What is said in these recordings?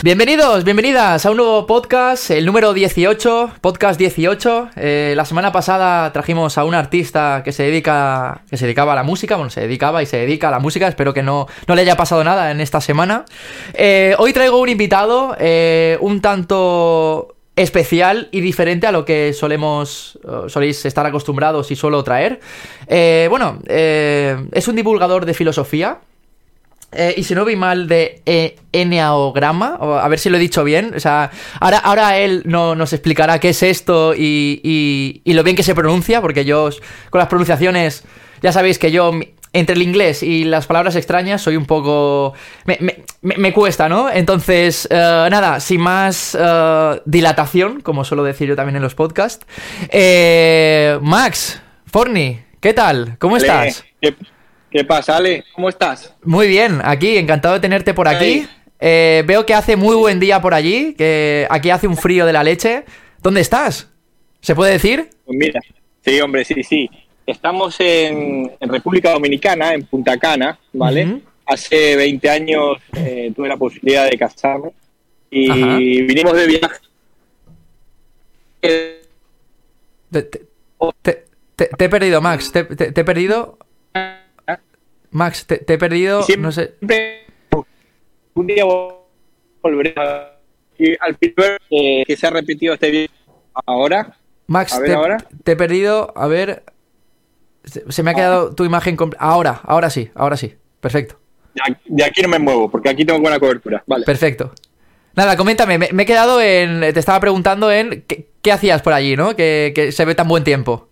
Bienvenidos, bienvenidas a un nuevo podcast, el número 18, podcast 18. Eh, la semana pasada trajimos a un artista que se dedica, que se dedicaba a la música, bueno, se dedicaba y se dedica a la música. Espero que no, no le haya pasado nada en esta semana. Eh, hoy traigo un invitado, eh, un tanto especial y diferente a lo que solemos soléis estar acostumbrados y suelo traer. bueno, es un divulgador de filosofía. Eh, y si no vi mal de e eneaograma, a ver si lo he dicho bien. O sea, ahora, ahora él no, nos explicará qué es esto y, y, lo bien que se pronuncia, porque yo con las pronunciaciones, ya sabéis que yo entre el inglés y las palabras extrañas soy un poco... Me, me, cuesta, ¿no? Entonces, eh, nada, sin más eh, dilatación, como suelo decir yo también en los podcasts. Max, Forni, ¿qué tal? ¿Cómo estás? ¿Qué pasa, Ale? ¿Cómo estás? Muy bien, aquí, encantado de tenerte por aquí. Eh, veo que hace muy buen día por allí, que aquí hace un frío de la leche. ¿Dónde estás? ¿Se puede decir? Pues mira, sí, hombre, sí, sí. Estamos en, República Dominicana, en Punta Cana, ¿vale? Hace 20 años eh, tuve la posibilidad de casarme y vinimos de viaje. Te, he perdido, Max. te he perdido. Max, te, he perdido, no sé. Un día volveré al primer que se ha repetido este video ahora. Max, te, he perdido, a ver. Se, me ha quedado tu imagen. Ahora, ahora sí, ahora sí. Perfecto. De aquí no me muevo, porque aquí tengo buena cobertura. Vale. Perfecto. Nada, coméntame, me, he quedado en. Te estaba preguntando en qué, hacías por allí, ¿no? que se ve tan buen tiempo.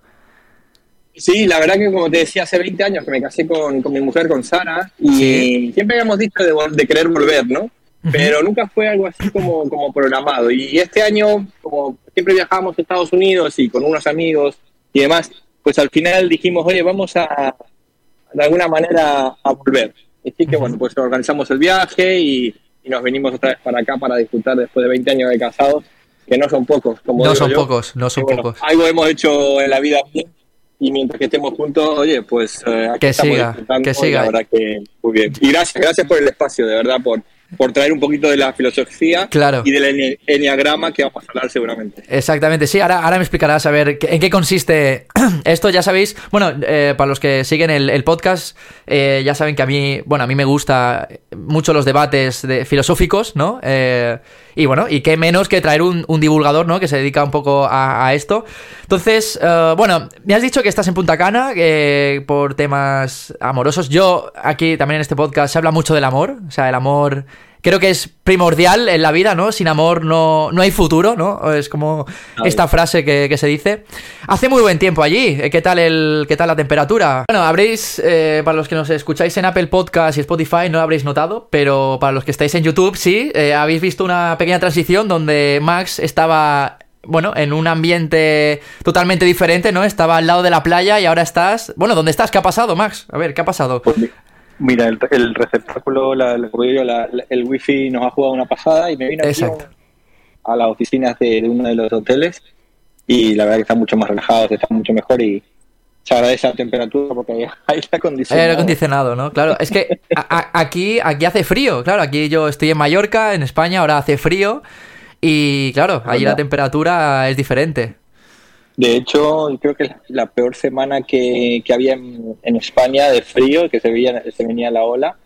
Sí, la verdad que como te decía, hace 20 años que me casé con, mi mujer, con Sara, y siempre habíamos dicho de, querer volver, ¿no? Pero nunca fue algo así como, como programado. Y este año, como siempre viajábamos a Estados Unidos y con unos amigos y demás, pues al final dijimos, oye, vamos a, de alguna manera, a volver. Así que, bueno, pues organizamos el viaje y, nos venimos otra vez para acá para disfrutar después de 20 años de casados, que no son pocos. Como no son pocos, no son pocos. Algo hemos hecho en la vida y mientras que estemos juntos, oye, pues eh, que siga, que siga. que muy bien. Y gracias, gracias por el espacio, de verdad, por, por traer un poquito de la filosofía y del enneagrama que vamos a hablar seguramente. Exactamente, sí, ahora, ahora me explicarás a ver en qué consiste esto, ya sabéis, bueno, eh, para los que siguen el, podcast, eh, ya saben que a mí, bueno, a mí me gusta mucho los debates de, filosóficos, ¿no? Eh, y bueno, y qué menos que traer un, divulgador, ¿no? Que se dedica un poco a, esto. Entonces, bueno, me has dicho que estás en Punta Cana por temas amorosos. Yo, aquí también en este podcast se habla mucho del amor, o sea, el amor creo que es primordial en la vida, ¿no? Sin amor no, no hay futuro, ¿no? Es como esta frase que, se dice. Hace muy buen tiempo allí. ¿Qué tal, el, qué tal la temperatura? Bueno, habréis, eh, para los que nos escucháis en Apple Podcast y Spotify, no lo habréis notado, pero para los que estáis en YouTube, sí, eh, habéis visto una pequeña transición donde Max estaba bueno, en un ambiente totalmente diferente, ¿no? Estaba al lado de la playa y ahora estás. Bueno, ¿dónde estás? ¿Qué ha pasado, Max? A ver, ¿qué ha pasado? Pues Mira, el, el receptáculo, la, la, el wifi nos ha jugado una pasada y me vine aquí a las oficinas de, uno de los hoteles y la verdad que están mucho más relajados, están mucho mejor y se agradece la temperatura porque hay aire acondicionado. Aire acondicionado, ¿no? Claro, es que aquí, aquí hace frío, claro, aquí yo estoy en Mallorca, en España, ahora hace frío y claro, ahí la temperatura es diferente. De hecho, creo que la peor semana que, había en, España de frío, que se, veía, se venía la ola,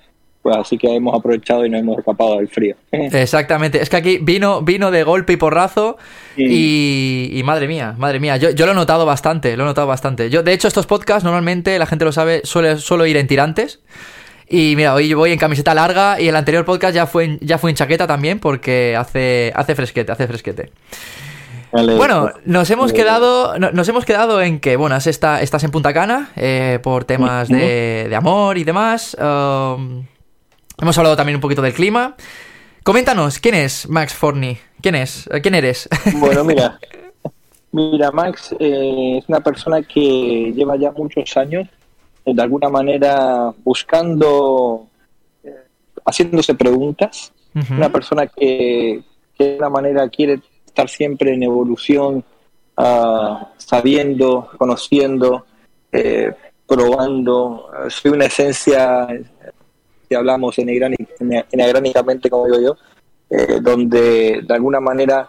pues así que hemos aprovechado y nos hemos escapado del frío. Exactamente, es que aquí vino, vino de golpe y porrazo y, madre mía, madre mía, yo, yo, lo he notado bastante, lo he notado bastante. Yo, de hecho, estos podcasts normalmente, la gente lo sabe, suele, suelo ir en tirantes. Y mira, hoy voy en camiseta larga y el anterior podcast ya fue en, ya fue en chaqueta también porque hace, hace fresquete, hace fresquete. Bueno, nos hemos quedado, nos hemos quedado en que, bueno, estás en Punta Cana eh, por temas de, amor y demás. Um, hemos hablado también un poquito del clima. Coméntanos, ¿quién es Max Forni? ¿Quién es? ¿Quién eres? Bueno, mira, mira, Max eh, es una persona que lleva ya muchos años, eh, de alguna manera, buscando, haciéndose preguntas. Una persona que, que de alguna manera quiere estar siempre en evolución, ah, sabiendo, conociendo, eh, probando. Soy una esencia, si hablamos enegránicamente, como digo yo, eh, donde de alguna manera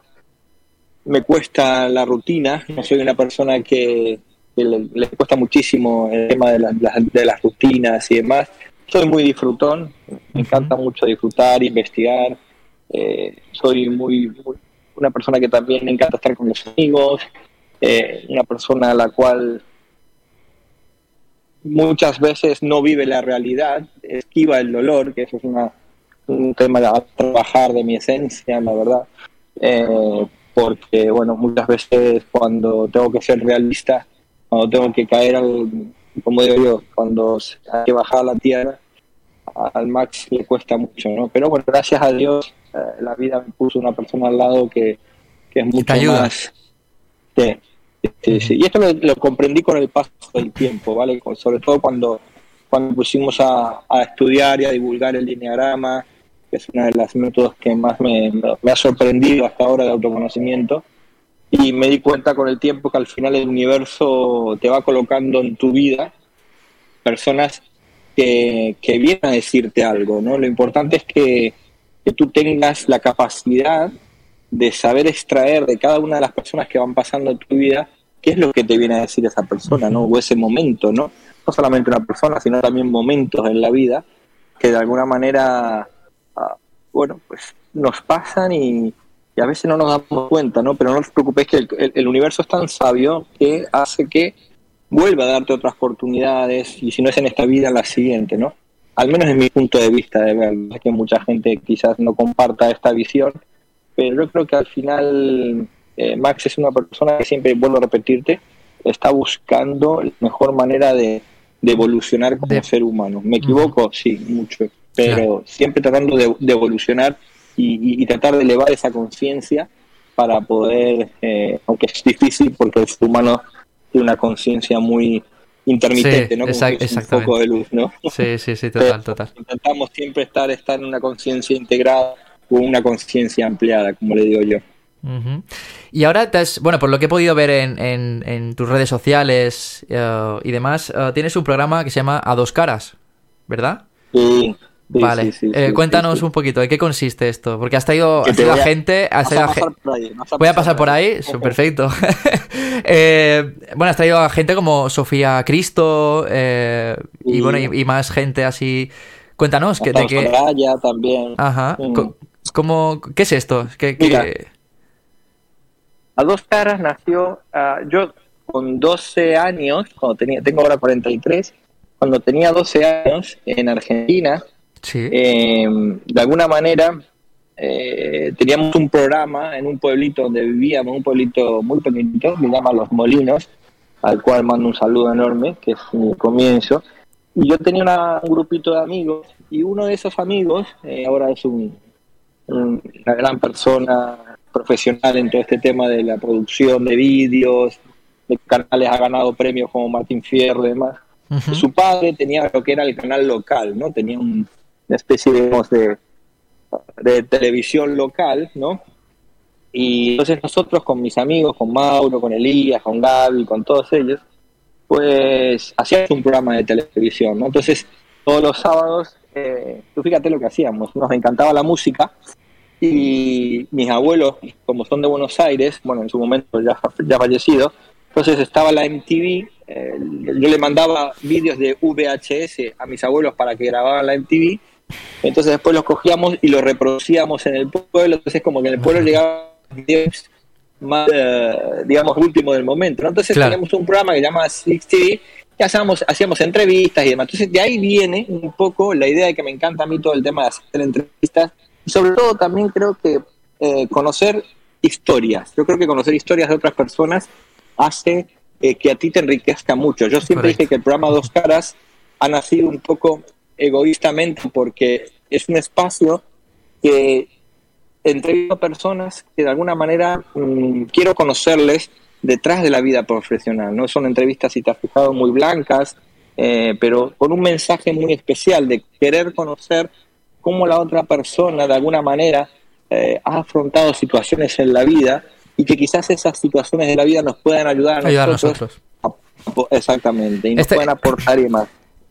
me cuesta la rutina. No soy una persona que, le, cuesta muchísimo el tema de, de las rutinas y demás. Soy muy disfrutón, me encanta mucho disfrutar, investigar. Eh, soy muy, una persona que también me encanta estar con los amigos, eh, una persona a la cual muchas veces no vive la realidad, esquiva el dolor, que eso es una, un tema a trabajar de mi esencia, la verdad. Eh, porque, bueno, muchas veces cuando tengo que ser realista, cuando tengo que caer, al, como digo yo, cuando hay que bajar a la tierra, al Max le cuesta mucho, ¿no? Pero bueno, gracias a Dios, la vida me puso una persona al lado que, es mucho más... Sí, Y esto lo, comprendí con el paso del tiempo, ¿vale? Sobre todo cuando, cuando pusimos a, a estudiar y a divulgar el lineagrama, que es uno de los métodos que más me, ha sorprendido hasta ahora de autoconocimiento. Y me di cuenta con el tiempo que al final el universo te va colocando en tu vida personas que, que vienen a decirte algo, ¿no? Lo importante es que, que tú tengas la capacidad de saber extraer de cada una de las personas que van pasando en tu vida qué es lo que te viene a decir esa persona, ¿no? O ese momento, ¿no? No solamente una persona, sino también momentos en la vida que de alguna manera, ah, bueno, pues nos pasan y, a veces no nos damos cuenta, ¿no? Pero no os preocupéis que el, universo es tan sabio que hace que vuelva a darte otras oportunidades y si no es en esta vida, en la siguiente, ¿no? Al menos es mi punto de vista de ver, que mucha gente quizás no comparta esta visión, pero yo creo que al final eh, Max es una persona que siempre, vuelvo a repetirte, está buscando la mejor manera de, evolucionar como ser humano. ¿Me equivoco? Sí, mucho, pero siempre tratando de, evolucionar y, tratar de elevar esa conciencia para poder, eh, aunque es difícil porque el ser humano tiene una conciencia muy intermitente, ¿no? Como un poco de luz, ¿no? Sí, sí, sí, total, total. Intentamos siempre estar, estar en una conciencia integrada con una conciencia ampliada, como le digo yo. Y ahora, bueno, por lo que he podido ver en, en, tus redes sociales eh, y demás, eh, tienes un programa que se llama A Dos Caras, ¿verdad? Sí. Vale, eh, cuéntanos un poquito, ¿de qué consiste esto? Porque has traído, has traído gente... Has traído voy a pasar por ahí, perfecto. bueno, has traído a gente como Sofía Cristo y bueno, y, más gente así... Cuéntanos, que, de qué... también. Ajá. Mm. ¿Cómo, ¿Qué es esto? a dos caras nació, uh, yo con 12 años, cuando tenía, tengo ahora 43, cuando tenía 12 años en Argentina, em, de alguna manera eh, teníamos un programa en un pueblito donde vivíamos, un pueblito muy pequeñito, se llama Los Molinos, al cual mando un saludo enorme, que es mi comienzo. Y yo tenía un grupito de amigos, y uno de esos amigos, eh, ahora es un, una gran persona profesional en todo este tema de la producción de vídeos, de canales, ha ganado premios como Martín Fierro y demás. Su padre tenía lo que era el canal local, ¿no? Tenía una especie de, televisión local, ¿no? Y entonces nosotros con mis amigos, con Mauro, con Elías, con Gaby, con todos ellos, pues hacíamos un programa de televisión, ¿no? Entonces todos los sábados, eh, tú fíjate lo que hacíamos, nos encantaba la música y mis abuelos, como son de Buenos Aires, bueno, en su momento ya, ya entonces estaba la MTV, eh, yo le mandaba vídeos de VHS a mis abuelos para que grababan la MTV, entonces después los cogíamos y los reproducíamos en el pueblo, entonces como que en el pueblo llegaban más, eh, digamos, último del momento, Entonces teníamos un programa que se llama Six TV, que hacíamos, hacíamos entrevistas y demás. Entonces de ahí viene un poco la idea de que me encanta a mí todo el tema de hacer entrevistas y sobre todo también creo que eh, conocer historias. Yo creo que conocer historias de otras personas hace eh, que a ti te enriquezca mucho. Yo siempre dije que el programa Dos Caras ha nacido un poco egoístamente porque es un espacio que entrevisto a personas que de alguna manera mm, quiero conocerles detrás de la vida profesional. No son entrevistas, si te has fijado, muy blancas, eh, pero con un mensaje muy especial de querer conocer cómo la otra persona de alguna manera eh, ha afrontado situaciones en la vida y que quizás esas situaciones de la vida nos puedan ayudar a, nosotros, exactamente, y nos Este- pueden aportar y más.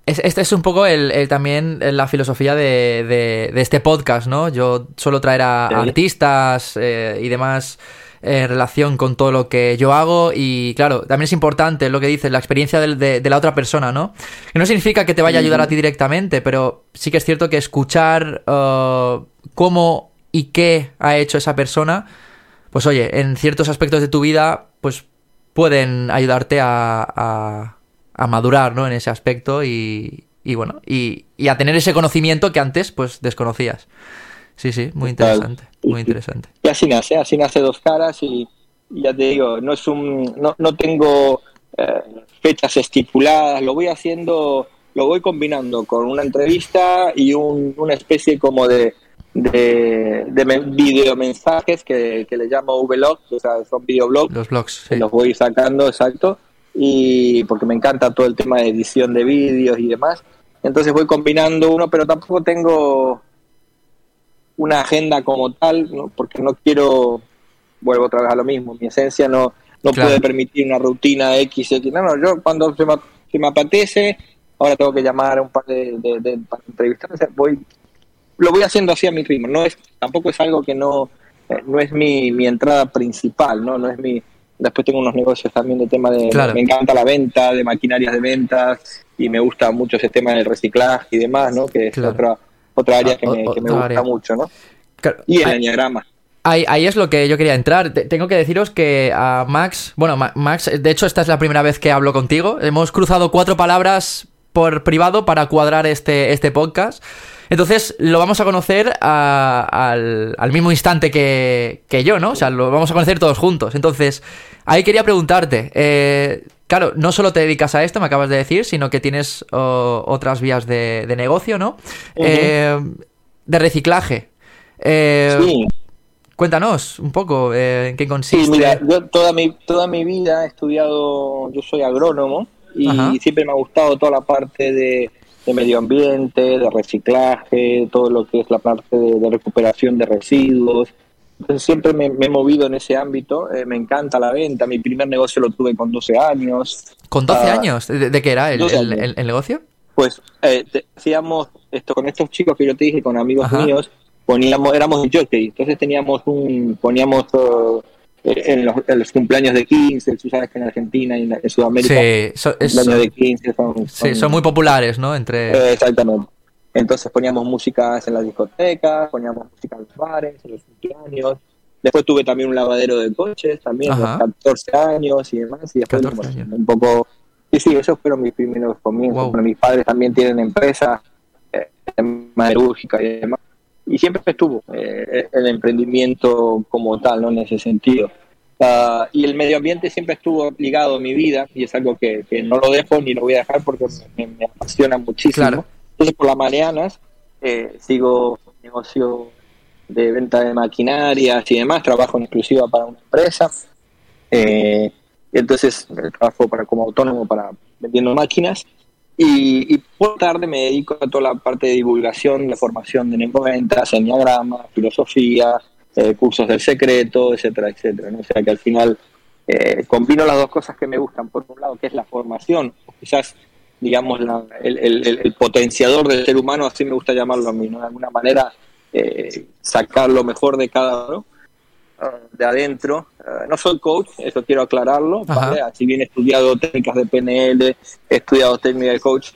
Es- Este es un poco el, el- también la filosofía de, de- de este podcast, ¿no? Yo suelo traer a, artistas eh, y demás en relación con todo lo que yo hago y claro, también es importante lo que dices, la experiencia de, de la otra persona, ¿no? Que no significa que te vaya a ayudar a ti directamente, pero sí que es cierto que escuchar eh, cómo y qué ha hecho esa persona, pues oye, en ciertos aspectos de tu vida, pues pueden ayudarte a, a- a madurar, ¿no? En ese aspecto y, y bueno, y, y a tener ese conocimiento que antes, pues, desconocías. Sí, sí, muy interesante, muy interesante. Y así nace, así nace Dos Caras y, y ya te digo, no es un, no, no tengo eh, fechas estipuladas, lo voy haciendo, lo voy combinando con una entrevista y un- una especie como de, de, de me- videomensajes que, que le llamo vlogs, o sea, son videoblogs Los blogs, sí. los voy sacando, exacto, y porque me encanta todo el tema de edición de vídeos y demás. Entonces voy combinando uno, pero tampoco tengo una agenda como tal, ¿no? porque no quiero, vuelvo otra vez a lo mismo, mi esencia no, no Claro. puede permitir una rutina X, X. No, no, yo cuando se me, se me apetece, ahora tengo que llamar a un par de, de, de- para entrevistar, o sea, voy, lo voy haciendo así a mi ritmo, no es, tampoco es algo que no, eh, no es mi, mi entrada principal, ¿no? No es mi, después tengo unos negocios también de tema de, Claro. me encanta la venta, de maquinarias de ventas, y me gusta mucho ese tema del reciclaje y demás, ¿no? Que es Claro. otra, otra área Ah, que me, que me gusta área. mucho, ¿no? Claro, Y el enneagrama. Ahí, ahí es lo que yo quería entrar. Te- tengo que deciros que a Max, bueno, Ma- Max, de hecho esta es la primera vez que hablo contigo. Hemos cruzado cuatro palabras por privado para cuadrar este, este podcast. Entonces lo vamos a conocer a- al, al mismo instante que, que yo, ¿no? O sea, lo vamos a conocer todos juntos. Entonces, ahí quería preguntarte, eh, claro, no solo te dedicas a esto, me acabas de decir, sino que tienes oh, otras vías de, de negocio, ¿no? Eh, de reciclaje. Eh, Sí, Cuéntanos un poco eh, en qué consiste. Sí, mira, yo toda mi, toda mi vida he estudiado, yo soy agrónomo y Ajá. siempre me ha gustado toda la parte de, de medio ambiente, de reciclaje, todo lo que es la parte de, de recuperación de residuos. Entonces siempre me, me he movido en ese ámbito, eh, me encanta la venta, mi primer negocio lo tuve con 12 años. ¿Con 12 Ah, años? ¿De, de qué era el, 12 el- años. el- el negocio? Pues eh, te- hacíamos esto con estos chicos que yo te dije, con amigos Ajá. míos, poníamos, éramos jockey, entonces teníamos un, poníamos eh, en, los, en los cumpleaños de 15, tú sabes que en Argentina y en, en Sudamérica Sí, so- es- cumpleaños de 15 son, sí, son muy populares, ¿no? Entre... eh, exactamente. Entonces poníamos músicas en las discotecas, poníamos música en los bares, en los cumpleaños. Después tuve también un lavadero de coches, también, a los 14 años y demás. Y después 14 bueno, años. un poco... Sí, sí, esos fueron mis primeros comienzos. Wow. Bueno, mis padres también tienen empresas eh, metalúrgica y demás. Y siempre estuvo eh, el emprendimiento como tal, ¿no? En ese sentido. Ah, y el medio ambiente siempre estuvo ligado a mi vida y es algo que, que no lo dejo ni lo voy a dejar porque me, me apasiona muchísimo. Claro. Entonces, por las mañanas eh, sigo negocio de venta de maquinarias y demás, trabajo en exclusiva para una empresa. Eh, y entonces eh, trabajo para, como autónomo para vendiendo máquinas. Y, y por tarde me dedico a toda la parte de divulgación, la formación de ventas, enneagrama, filosofía, eh, cursos del secreto, etcétera, etcétera. ¿no? O sea que al final eh, combino las dos cosas que me gustan. Por un lado, que es la formación, quizás, digamos, la- el, potenciador del ser humano, así me gusta llamarlo a mí, ¿no? De alguna manera, eh, sacar lo mejor de cada uno, de adentro. Ah, no soy coach, eso quiero aclararlo. ¿vale? Si bien he estudiado técnicas de PNL, he estudiado técnicas de coach,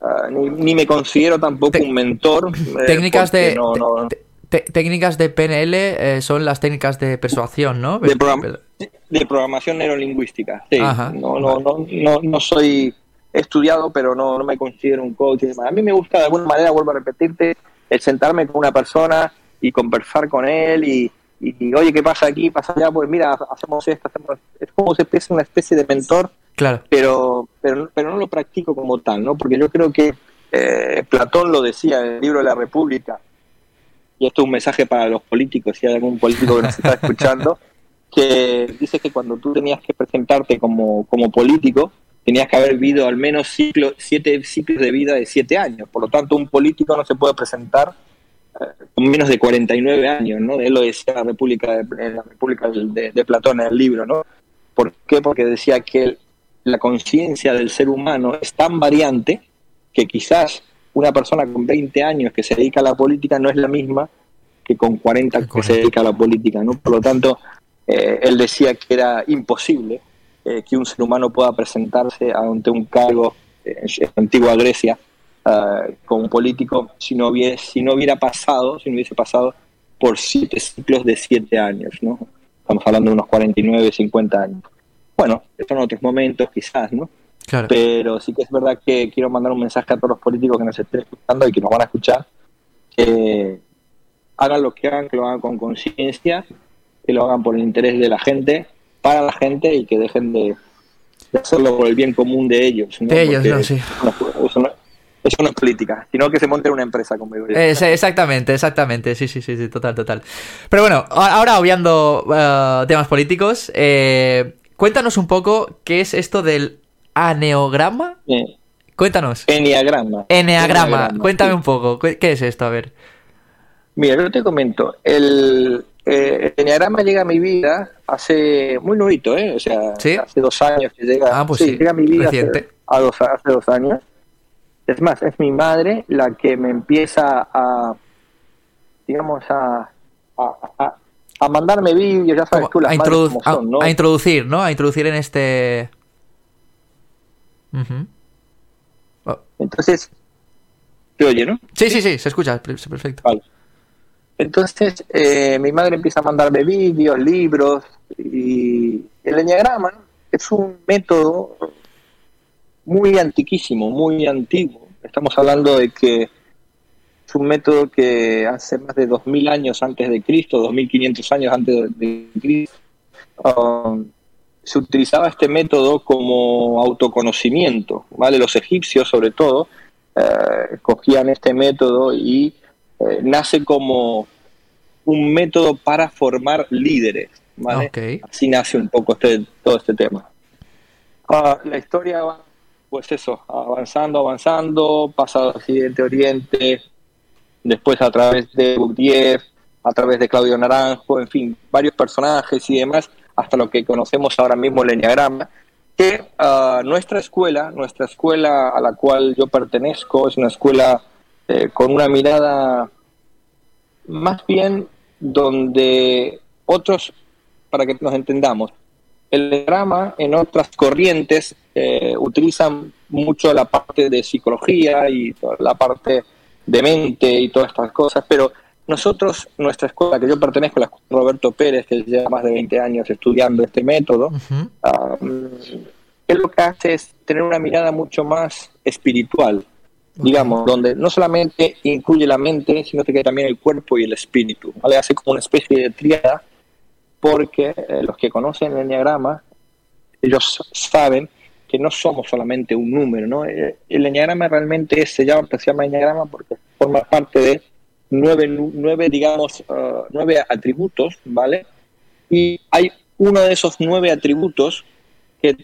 ah, ni, ni me considero tampoco Te- un mentor. eh, técnicas de... no- técnicas de PNL eh, son las técnicas de persuasión, ¿no? de, program- de programación neurolingüística. Sí, Ajá, no, no, no, no, no soy estudiado, pero no, no me considero un coach y demás. A mí me gusta de alguna manera, vuelvo a repetirte, el sentarme con una persona y conversar con él y, y, y, oye, ¿qué pasa aquí? ¿Pasa allá? Pues mira, hacemos esto, hacemos... Es como si fuese una especie de mentor, Claro. pero, pero, pero no lo practico como tal, ¿no? Porque yo creo que eh, Platón lo decía en el libro de la República, y esto es un mensaje para los políticos, si hay algún político que nos está escuchando, que dice que cuando tú tenías que presentarte como, como político, tenías que haber vivido al menos ciclo, siete ciclos de vida de siete años. Por lo tanto, un político no se puede presentar con menos de 49 años, ¿no? Él lo decía en la República de, la República de, Platón en el libro, ¿no? ¿Por qué? Porque decía que la conciencia del ser humano es tan variante que quizás una persona con 20 años que se dedica a la política no es la misma que con 40 que se dedica a la política, ¿no? Por lo tanto, eh, él decía que era imposible eh, que un ser humano pueda presentarse ante un cargo en antigua Grecia como político si no, hubiera, si no hubiera pasado, si no hubiese pasado por siete ciclos de siete años, ¿no? Estamos hablando de unos 49, 50 años. Bueno, son otros momentos quizás, ¿no? Pero sí que es verdad que quiero mandar un mensaje a todos los políticos que nos estén escuchando y que nos van a escuchar, que hagan lo que hagan, que lo hagan con conciencia, que lo hagan por el interés de la gente, para la gente y que dejen de, hacerlo por el bien común de ellos. De ellos, no, sí. Eso no, es política, sino que se monte una empresa conmigo. exactamente, exactamente, sí, sí, sí, total, total. Pero bueno, ahora obviando uh, temas políticos, eh, cuéntanos un poco qué es esto del aneograma. Cuéntanos. Enneagrama. Enneagrama. Cuéntame un poco. ¿Qué es esto? A ver. Mira, yo te comento. El, eh, enneagrama llega a mi vida hace muy nuevito, ¿eh? O sea, hace dos años que llega. Ah, pues sí, llega a mi vida hace, dos, hace dos años. Es más, es mi madre la que me empieza a, digamos, a, a, mandarme vídeos, ya sabes tú, las a, ¿no? a introducir, ¿no? A introducir en este Oh. Entonces, ¿te oye, no? Sí, sí, sí, se escucha, perfecto. Entonces, eh, mi madre empieza a mandarme vídeos, libros, y el enneagrama es un método muy antiquísimo, muy antiguo. Estamos hablando de que es un método que hace más de 2000 años antes de Cristo, 2500 años antes de Cristo, um, se utilizaba este método como autoconocimiento, ¿vale? Los egipcios, sobre todo, eh, cogían este método y eh, nace como un método para formar líderes, ¿vale? Así nace un poco este, todo este tema. Ah, la historia va, pues eso, avanzando, avanzando, pasado Occidente Oriente, después a través de Bourdieu, a través de Claudio Naranjo, en fin, varios personajes y demás, hasta lo que conocemos ahora mismo el Enneagrama, que ah, nuestra escuela, nuestra escuela a la cual yo pertenezco, es una escuela eh, con una mirada más bien donde otros, para que nos entendamos, el Enneagrama en otras corrientes eh, utilizan mucho la parte de psicología y la parte de mente y todas estas cosas, pero nosotros, nuestra escuela, que yo pertenezco a la escuela Roberto Pérez, que lleva más de 20 años estudiando este método, él lo que hace es tener una mirada mucho más espiritual, digamos, donde no solamente incluye la mente, sino que también el cuerpo y el espíritu. ¿vale? Hace como una especie de triada, porque eh, los que conocen el enneagrama, ellos saben que no somos solamente un número, ¿no? Eh, el enneagrama realmente se llama, se llama enneagrama porque forma parte de nueve, nueve digamos, uh, nueve atributos, ¿vale? Y hay uno de esos nueve atributos que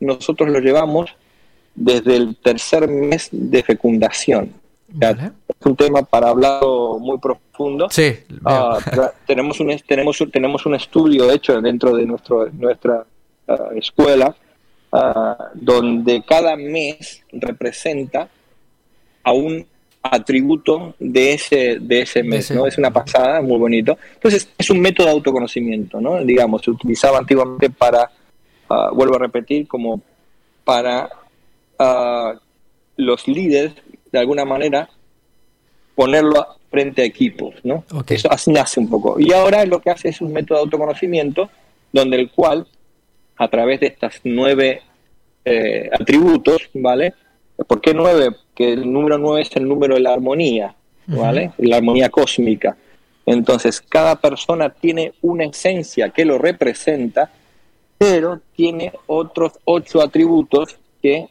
nosotros lo llevamos desde el tercer mes de fecundación. Es un tema para hablar muy profundo. Sí. Uh, tenemos, un, tenemos, tenemos un estudio hecho dentro de nuestro, nuestra uh, escuela donde cada mes representa a un atributo de ese, de ese mes, ¿no? Es una pasada, muy bonito. Entonces, es un método de autoconocimiento, ¿no? Digamos, se utilizaba antiguamente para, ah, vuelvo a repetir, como para ah, los líderes, de alguna manera, ponerlo frente a equipos, ¿no? Eso así nace un poco. Y ahora lo que hace es un método de autoconocimiento, donde el cual, a través de estas nueve eh, atributos, ¿vale? ¿Por qué nueve? Que el número nueve es el número de la armonía, ¿vale? La armonía cósmica. Entonces, cada persona tiene una esencia que lo representa, pero tiene otros ocho atributos que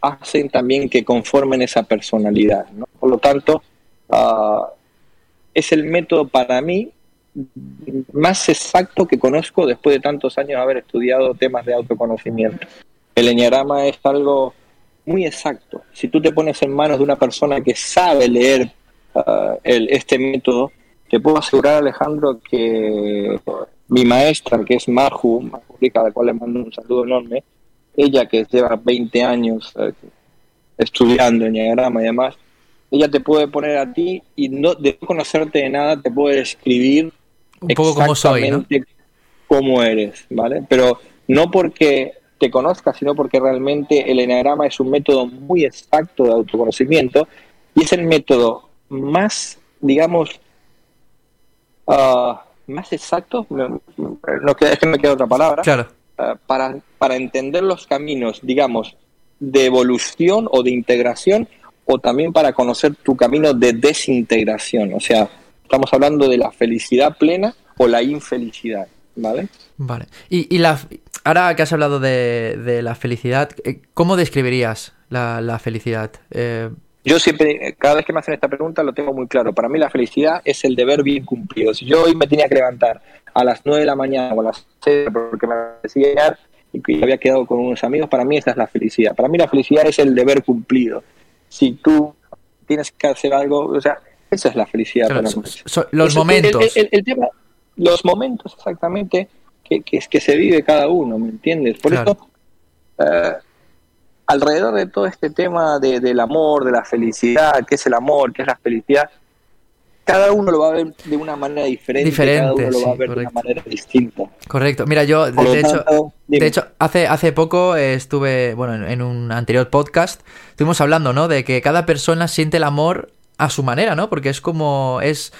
hacen también que conformen esa personalidad. ¿no? Por lo tanto, ah, es el método para mí más exacto que conozco después de tantos años de haber estudiado temas de autoconocimiento. El enneagrama es algo muy exacto. Si tú te pones en manos de una persona que sabe leer uh, el, este método, te puedo asegurar, Alejandro, que mi maestra, que es Marju Rica, a la cual le mando un saludo enorme, ella que lleva 20 años eh, estudiando Enneagrama y demás, ella te puede poner a ti y no de no conocerte de nada te puede describir un poco como soy, ¿no? cómo eres, ¿vale? Pero no porque te conozcas, sino porque realmente el Enneagrama es un método muy exacto de autoconocimiento y es el método más, digamos, ah, más exacto, no, es que me queda otra palabra, claro. Ah, para, para entender los caminos, digamos, de evolución o de integración o también para conocer tu camino de desintegración. O sea, estamos hablando de la felicidad plena o la infelicidad, ¿vale? Vale. Y, y la, ahora que has hablado de, la felicidad, eh, ¿cómo describirías la, felicidad? Eh, yo siempre, cada vez que me hacen esta pregunta, lo tengo muy claro. Para mí la felicidad es el deber bien cumplido. Si yo hoy me tenía que levantar a las 9 de la mañana o a las 6 porque me decía y había quedado con unos amigos, para mí esa es la felicidad. Para mí la felicidad es el deber cumplido. Si tú tienes que hacer algo, o sea, esa es la felicidad para los momentos. El, tema, los momentos exactamente que, que, que, se vive cada uno, ¿me entiendes? Por eso, eh, alrededor de todo este tema de, del amor, de la felicidad, qué es el amor, qué es la felicidad, cada uno lo va a ver de una manera diferente, diferente cada uno lo va a ver de una manera distinta. Correcto. Mira, yo de, hecho, de hecho hace hace poco estuve, bueno, en, un anterior podcast estuvimos hablando, ¿no? De que cada persona siente el amor a su manera, ¿no? Porque es como es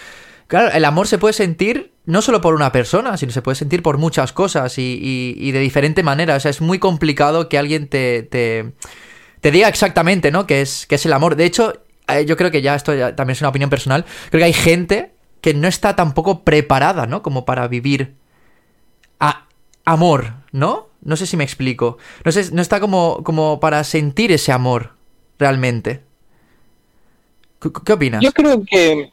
claro, el amor se puede sentir no solo por una persona, sino se puede sentir por muchas cosas y, y, de diferente manera. O sea, es muy complicado que alguien te, te, te diga exactamente, ¿no? Que es, que es el amor. De hecho, eh, yo creo que ya esto también es una opinión personal, creo que hay gente que no está tampoco preparada, ¿no? Como para vivir a amor, ¿no? No sé si me explico. No sé, no está como, como para sentir ese amor realmente. ¿Qué, opinas? Yo creo que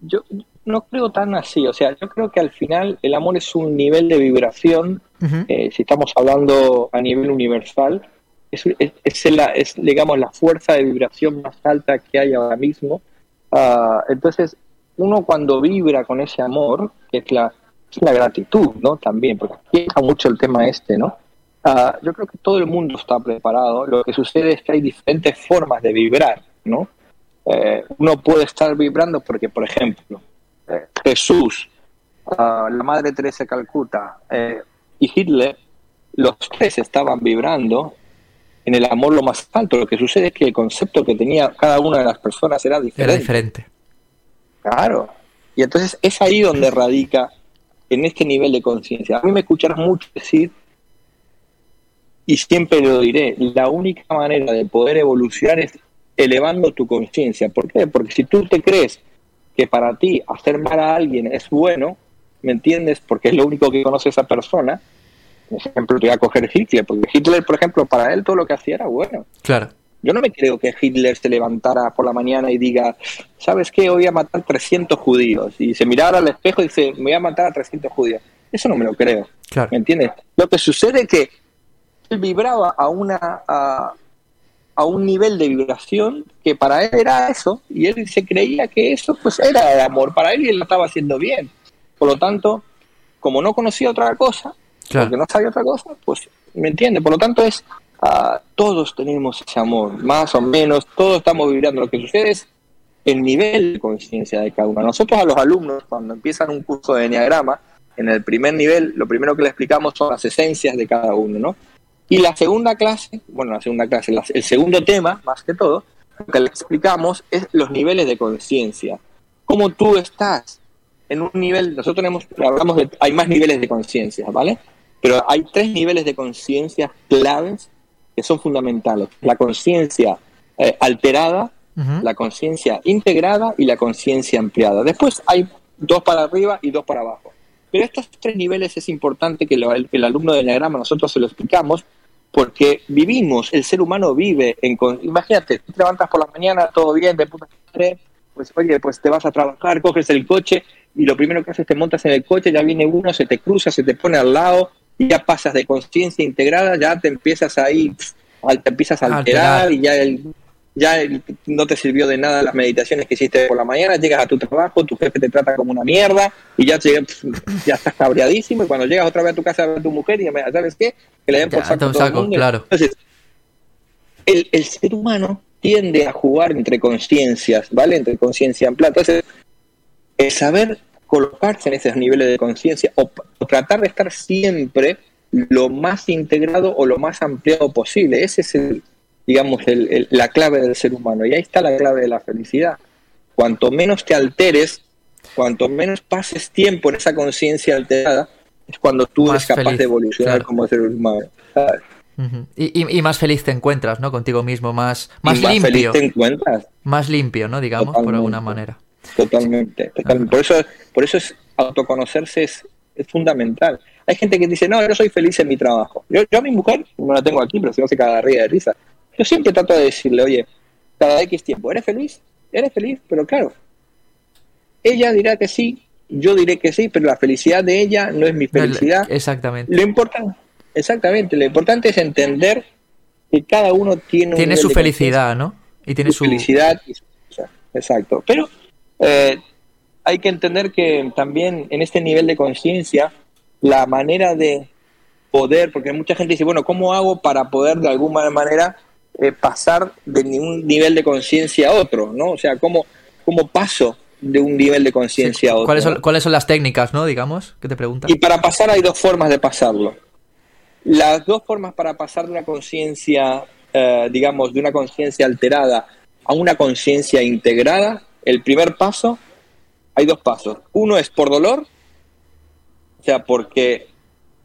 yo no creo tan así, o sea, yo creo que al final el amor es un nivel de vibración, eh, si estamos hablando a nivel universal, es, la, es, digamos, la fuerza de vibración más alta que hay ahora mismo. Ah, entonces, uno cuando vibra con ese amor, que es la, la gratitud, ¿no? También, porque aquí mucho el tema este, ¿no? Ah, yo creo que todo el mundo está preparado. Lo que sucede es que hay diferentes formas de vibrar, ¿no? Eh, uno puede estar vibrando porque, por ejemplo, eh, Jesús, ah, la Madre Teresa de Calcuta eh, y Hitler, los tres estaban vibrando en el amor lo más alto. Lo que sucede es que el concepto que tenía cada una de las personas era diferente. Era diferente. Claro. Y entonces es ahí donde radica en este nivel de conciencia. A mí me escucharás mucho decir, y siempre lo diré, la única manera de poder evolucionar es elevando tu conciencia. ¿Por qué? Porque si tú te crees que para ti hacer mal a alguien es bueno, ¿me entiendes? Porque es lo único que conoce esa persona, por ejemplo, voy a coger Hitler, porque Hitler, por ejemplo, para él todo lo que hacía era bueno. Claro. Yo no me creo que Hitler se levantara por la mañana y diga, ¿sabes qué? Hoy voy a matar 300 judíos. Y se mirara al espejo y dice, me voy a matar a 300 judíos. Eso no me lo creo. Claro. ¿Me entiendes? Lo que sucede es que él vibraba a, una, a, a, un nivel de vibración que para él era eso. Y él se creía que eso pues era el amor para él y él lo estaba haciendo bien. Por lo tanto, como no conocía otra cosa, porque no sabía otra cosa, pues, ¿me entiende? Por lo tanto, es, uh, todos tenemos ese amor, más o menos, todos estamos vibrando. Lo que sucede es el nivel de conciencia de cada uno. Nosotros a los alumnos, cuando empiezan un curso de Enneagrama, en el primer nivel, lo primero que le explicamos son las esencias de cada uno, ¿no? Y la segunda clase, bueno, la segunda clase, el segundo tema, más que todo, lo que le explicamos es los niveles de conciencia. Cómo tú estás en un nivel, nosotros tenemos, hablamos de, hay más niveles de conciencia, ¿vale? Pero hay tres niveles de conciencia claves que son fundamentales. La conciencia eh, alterada, la conciencia integrada y la conciencia ampliada. Después hay dos para arriba y dos para abajo. Pero estos tres niveles es importante que, el, alumno de Enneagrama nosotros se lo explicamos porque vivimos, el ser humano vive en... Imagínate, tú te levantas por la mañana, todo bien, de puta madre, pues oye, pues te vas a trabajar, coges el coche y lo primero que haces te montas en el coche, ya viene uno, se te cruza, se te pone al lado, ya pasas de conciencia integrada, ya te empiezas ahí, te empiezas a alterar, y ya el, ya no te sirvió de nada las meditaciones que hiciste por la mañana, llegas a tu trabajo, tu jefe te trata como una mierda y ya, ya estás cabreadísimo y cuando llegas otra vez a tu casa a ver a tu mujer y ¿sabes qué? Que le den por saco, todo el mundo. Claro. Entonces, el, el, ser humano tiende a jugar entre conciencias, ¿vale? Entre conciencia amplia. Entonces, el saber colocarse en esos niveles de conciencia o, tratar de estar siempre lo más integrado o lo más ampliado posible. Ese es el, digamos, el, la clave del ser humano. Y ahí está la clave de la felicidad. Cuanto menos te alteres, cuanto menos pases tiempo en esa conciencia alterada, es cuando tú eres capaz de evolucionar como ser humano. y, y, más feliz te encuentras, ¿no? Contigo mismo, más, más, más limpio. Feliz te encuentras. Más limpio, ¿no? Digamos, por alguna manera. Totalmente, Por eso, por eso es autoconocerse es, es, fundamental. Hay gente que dice, no, yo soy feliz en mi trabajo. Yo, yo a mi mujer, no la tengo aquí, pero si no se ría de risa. Yo siempre trato de decirle, oye, cada X tiempo, ¿eres feliz? ¿Eres feliz? Pero claro, ella dirá que sí, yo diré que sí, pero la felicidad de ella no es mi felicidad. exactamente. Lo importante, exactamente, lo importante es entender que cada uno tiene, tiene su felicidad, ¿no? Y tiene su, felicidad. exacto. Pero eh, hay que entender que también en este nivel de conciencia, la manera de poder, porque mucha gente dice, bueno, ¿cómo hago para poder de alguna manera eh, pasar de un nivel de conciencia a otro? ¿no? O sea, ¿cómo, cómo paso de un nivel de conciencia a otro? ¿Cuáles son, ¿Cuáles son las técnicas, no? Digamos, que te preguntan. Y para pasar hay dos formas de pasarlo. Las dos formas para pasar de una conciencia, eh, digamos, de una conciencia alterada a una conciencia integrada el primer paso, hay dos pasos. Uno es por dolor, o sea, porque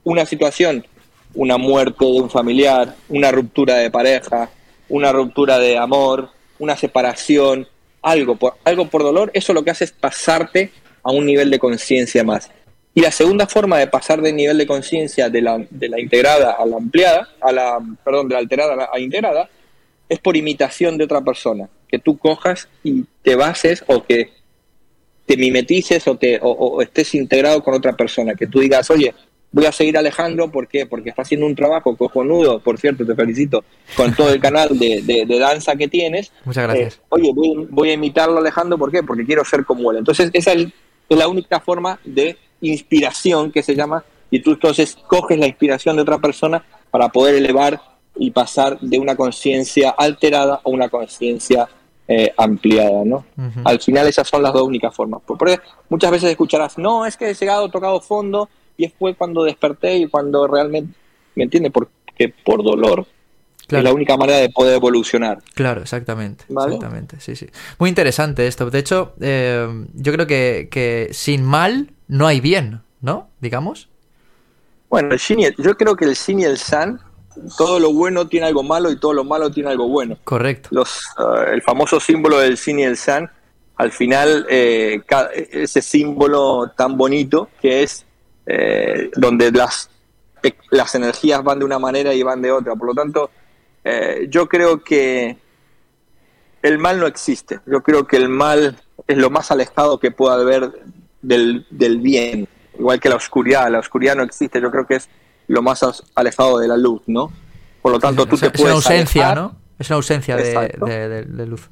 una situación, una muerte de un familiar, una ruptura de pareja, una ruptura de amor, una separación, algo por, algo por dolor, eso lo que hace es pasarte a un nivel de conciencia más. Y la segunda forma de pasar de nivel de conciencia de la, de la integrada a la ampliada, a la, perdón, de la alterada a la integrada, es por imitación de otra persona que tú cojas y te bases o que te mimetices o, te, o, estés integrado con otra persona, que tú digas, oye, voy a seguir Alejandro, ¿por qué? Porque está haciendo un trabajo cojonudo, por cierto, te felicito, con todo el canal de, de, danza que tienes. Muchas gracias. Eh, oye, voy, a imitarlo Alejandro, ¿por qué? Porque quiero ser como él. Entonces, esa es, la única forma de inspiración que se llama, y tú entonces coges la inspiración de otra persona para poder elevar y pasar de una conciencia alterada a una conciencia eh, ampliada, ¿no? Al final esas son las dos únicas formas. Porque muchas veces escucharás, no, es que he llegado, tocado fondo y fue cuando desperté y cuando realmente, ¿me entiendes? Porque por dolor es la única manera de poder evolucionar. Claro, exactamente. Exactamente, sí, sí. Muy interesante esto. De hecho, eh, yo creo que, que, sin mal no hay bien, ¿no? Digamos. Bueno, el yo creo que el Shin y el San todo lo bueno tiene algo malo y todo lo malo tiene algo bueno. Correcto. Los, eh, el famoso símbolo del Sin y el San, al final, eh, ese símbolo tan bonito que es eh, donde las, las energías van de una manera y van de otra. Por lo tanto, yo creo que el mal no existe. Yo creo que el mal es lo más alejado que pueda haber del, del bien. Igual que la oscuridad. La oscuridad no existe. Yo creo que es lo más alejado de la luz, ¿no? Por lo tanto, tú te puedes. Es una ausencia, ¿no? Es una ausencia de, luz.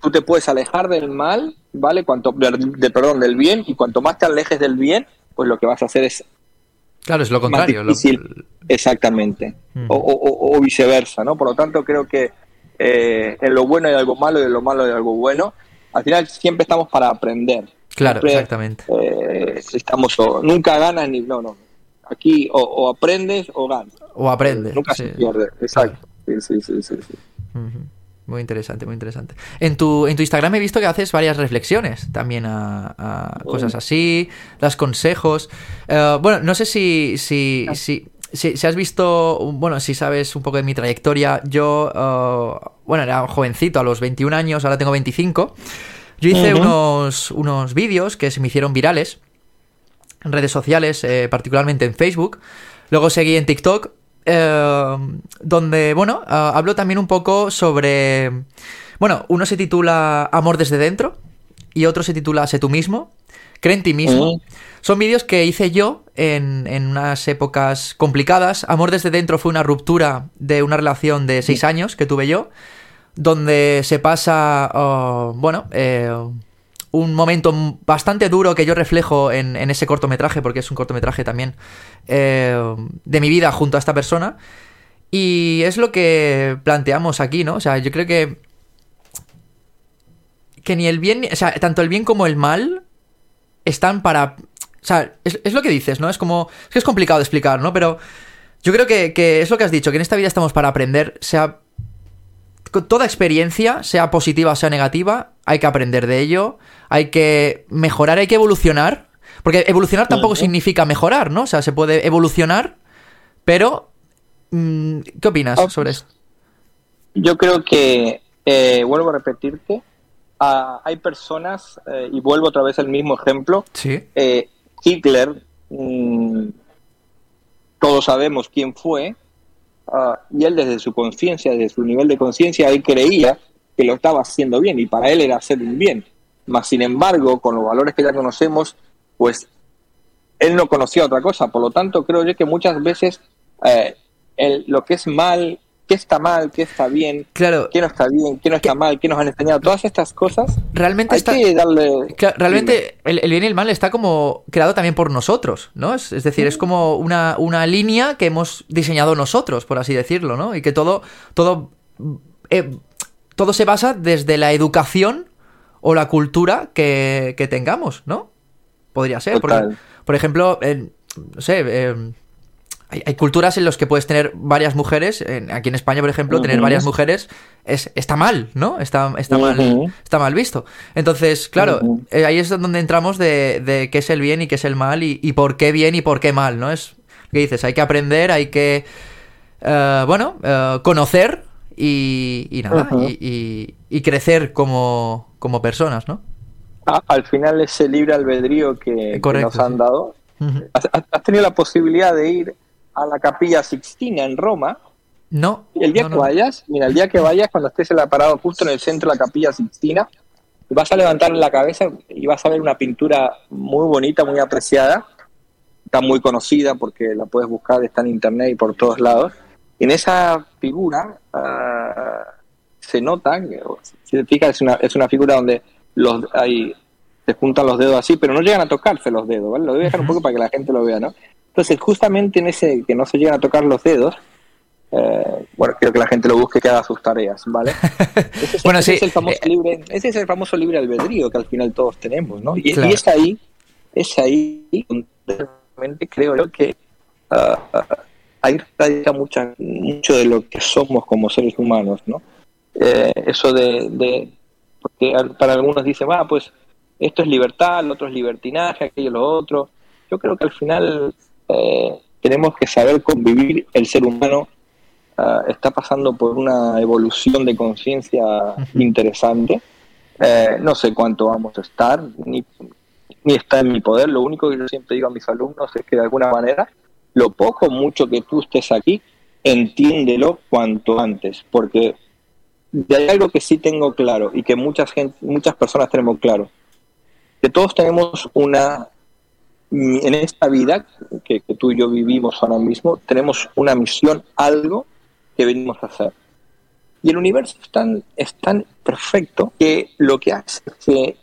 Tú te puedes alejar del mal, ¿vale? Cuanto, de, perdón, del bien, y cuanto más te alejes del bien, pues lo que vas a hacer es. Claro, es lo contrario. Exactamente. Mm. O, viceversa, ¿no? Por lo tanto, creo que eh, en lo bueno hay algo malo y en lo malo hay algo bueno. Al final, siempre estamos para aprender. Claro, exactamente. Eh, estamos, nunca ganas ni. No, no Aquí o, aprendes o ganas. O aprendes. Nunca se pierde. Exacto. Sí, sí, sí, Muy interesante, muy interesante. En tu, en tu Instagram he visto que haces varias reflexiones también a, cosas así, das consejos. Eh, bueno, no sé si, si, ah. si, si, has visto, bueno, si sabes un poco de mi trayectoria. Yo, eh, bueno, era jovencito a los 21 años, ahora tengo 25. Yo hice unos, unos vídeos que se me hicieron virales en redes sociales, eh, particularmente en Facebook. Luego seguí en TikTok, eh, donde, bueno, eh, hablo también un poco sobre... Bueno, uno se titula Amor desde dentro y otro se titula Sé tú mismo, cree en ti mismo. Son vídeos que hice yo en, en, unas épocas complicadas. Amor desde dentro fue una ruptura de una relación de seis años que tuve yo donde se pasa, oh, bueno, eh, un momento bastante duro que yo reflejo en, ese cortometraje, porque es un cortometraje también eh, de mi vida junto a esta persona. Y es lo que planteamos aquí, ¿no? O sea, yo creo que. Que ni el bien. O sea, tanto el bien como el mal están para. O sea, es, lo que dices, ¿no? Es como. Es que es complicado de explicar, ¿no? Pero yo creo que, que es lo que has dicho, que en esta vida estamos para aprender, sea. Toda experiencia, sea positiva o sea negativa, hay que aprender de ello, hay que mejorar, hay que evolucionar. Porque evolucionar tampoco significa mejorar, ¿no? O sea, se puede evolucionar, pero Mm, ¿Qué opinas oh. sobre eso? Yo creo que, eh, vuelvo a repetirte, ah, hay personas, eh, y vuelvo otra vez al mismo ejemplo, eh, Hitler, mm, todos sabemos quién fue, ah, y él desde su conciencia, desde su nivel de conciencia, él creía que lo estaba haciendo bien, y para él era hacer un bien. Mas, sin embargo, con los valores que ya conocemos, pues él no conocía otra cosa. Por lo tanto, creo yo que muchas veces lo que es mal, qué está mal, qué está bien, claro, qué no está bien, qué no está mal, qué nos han enseñado, todas estas cosas. Realmente hay está, que darle. realmente el, bien y el mal está como creado también por nosotros, ¿no? Es, decir, es como una, una, línea que hemos diseñado nosotros, por así decirlo, ¿no? Y que todo, todo, eh, todo se basa desde la educación o la cultura que, que tengamos, ¿no? Podría ser. Por, por ejemplo, no sé. Eh, hay, culturas en las que puedes tener varias mujeres. aquí en España, por ejemplo, tener varias mujeres es, está mal, ¿no? Está, está, mal, está mal visto. Entonces, claro, eh, ahí es donde entramos de, qué es el bien y qué es el mal y, por qué bien y por qué mal, ¿no? Es que dices, hay que aprender, hay que, eh, bueno, eh, conocer y, nada, y, crecer como, como personas, ¿no? al final ese libre albedrío que, nos han dado, has tenido la posibilidad de ir a la Capilla Sixtina en Roma. No. Y el día que vayas, mira, el día que vayas, cuando estés en la justo en el centro de la Capilla Sixtina, vas a levantar la cabeza y vas a ver una pintura muy bonita, muy apreciada. Está muy conocida porque la puedes buscar, está en internet y por todos lados. Y en esa figura ah, se nota, si te fijas, es una, es una figura donde los hay se juntan los dedos así, pero no llegan a tocarse los dedos, ¿vale? Lo voy a dejar un poco para que la gente lo vea, ¿no? Entonces, justamente en ese que no se llegan a tocar los dedos, eh, bueno, quiero que la gente lo busque que haga sus tareas, ¿vale? Ese es, bueno, sí. es el famoso eh, libre, ese es el famoso libre albedrío que al final todos tenemos, ¿no? Y, es ahí, es ahí donde realmente creo yo que uh, ahí radica mucha, mucho de lo que somos como seres humanos, ¿no? Eh, eso de, de, porque para algunos dicen, ah, pues esto es libertad, lo otro es libertinaje, aquello lo otro. Yo creo que al final eh, tenemos que saber convivir. El ser humano ah, está pasando por una evolución de conciencia interesante. Eh, no sé cuánto vamos a estar, ni, ni está en mi poder. Lo único que yo siempre digo a mis alumnos es que de alguna manera, lo poco mucho que tú estés aquí, entiéndelo cuanto antes, porque hay algo que sí tengo claro y que muchas, gente, muchas personas tenemos claro, que todos tenemos una en esta vida que, tú y yo vivimos ahora mismo, tenemos una misión, algo que venimos a hacer. Y el universo es tan, es tan perfecto que lo que hace es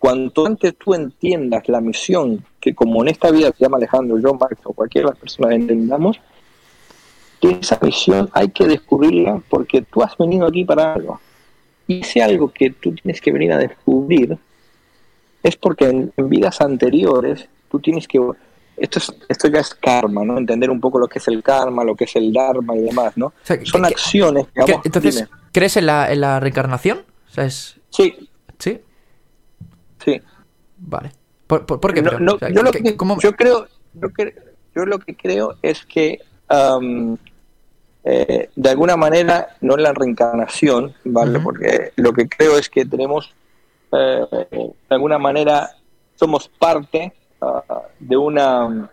cuanto antes tú entiendas la misión, que como en esta vida se llama Alejandro, John Marx o cualquiera de las personas entendamos, que esa misión hay que descubrirla porque tú has venido aquí para algo. Y ese algo que tú tienes que venir a descubrir es porque en, vidas anteriores tú tienes que... Esto, es, esto ya es karma, ¿no? Entender un poco lo que es el karma, lo que es el dharma y demás, ¿no? Son acciones que... entonces, ¿crees en la, en la reencarnación? Sí. ¿Sí? Sí. Vale. ¿Por, qué? yo, lo que, yo creo... Yo, lo que creo es que... Eh, de alguna manera, no en la reencarnación, ¿vale? Porque lo que creo es que tenemos eh, de alguna manera somos parte ah, de una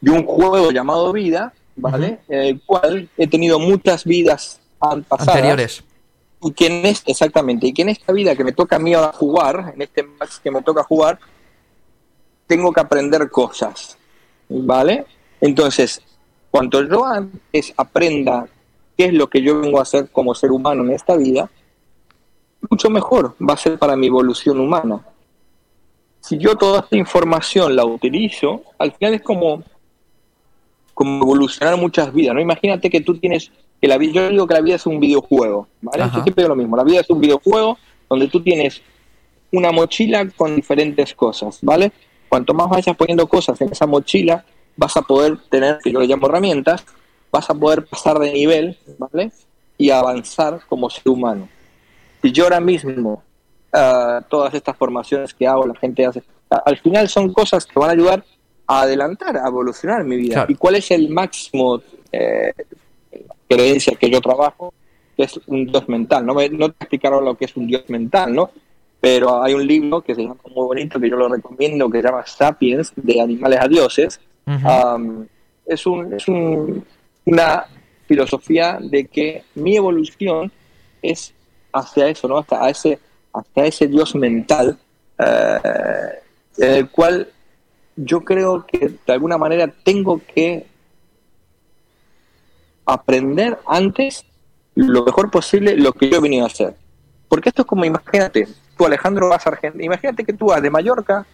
de un juego llamado vida, ¿vale? En el cual he tenido muchas vidas pasadas. Anteriores. Y que en este, exactamente, y que en esta vida que me toca a mí ahora jugar, en este match que me toca jugar, tengo que aprender cosas, ¿vale? Entonces, cuanto yo antes aprenda qué es lo que yo vengo a hacer como ser humano en esta vida, mucho mejor va a ser para mi evolución humana. Si yo toda esta información la utilizo, al final es como, como evolucionar muchas vidas, ¿no? Imagínate que tú tienes, que la vida, yo digo que la vida es un videojuego, ¿vale? Yo siempre digo lo mismo, la vida es un videojuego donde tú tienes una mochila con diferentes cosas, ¿vale? Cuanto más vayas poniendo cosas en esa mochila, vas a poder tener, que yo le llamo herramientas, vas a poder pasar de nivel, ¿vale? Y avanzar como ser humano. Si yo ahora mismo, uh, todas estas formaciones que hago, la gente hace, al final son cosas que van a ayudar a adelantar, a evolucionar mi vida. Claro. ¿Y cuál es el máximo eh, creencia que yo trabajo? Que es un dios mental. No, me, no te explicaron lo que es un dios mental, ¿no? Pero hay un libro que se llama muy bonito, que yo lo recomiendo, que se llama Sapiens, de animales a dioses. Uh -huh. um, es un, es un, una filosofía de que mi evolución es hacia eso, ¿no? Hasta ese, hasta ese Dios mental, eh, en el cual yo creo que de alguna manera tengo que aprender antes lo mejor posible lo que yo he venido a hacer. Porque esto es como, imagínate, tú Alejandro vas a Argentina, imagínate que tú vas de Mallorca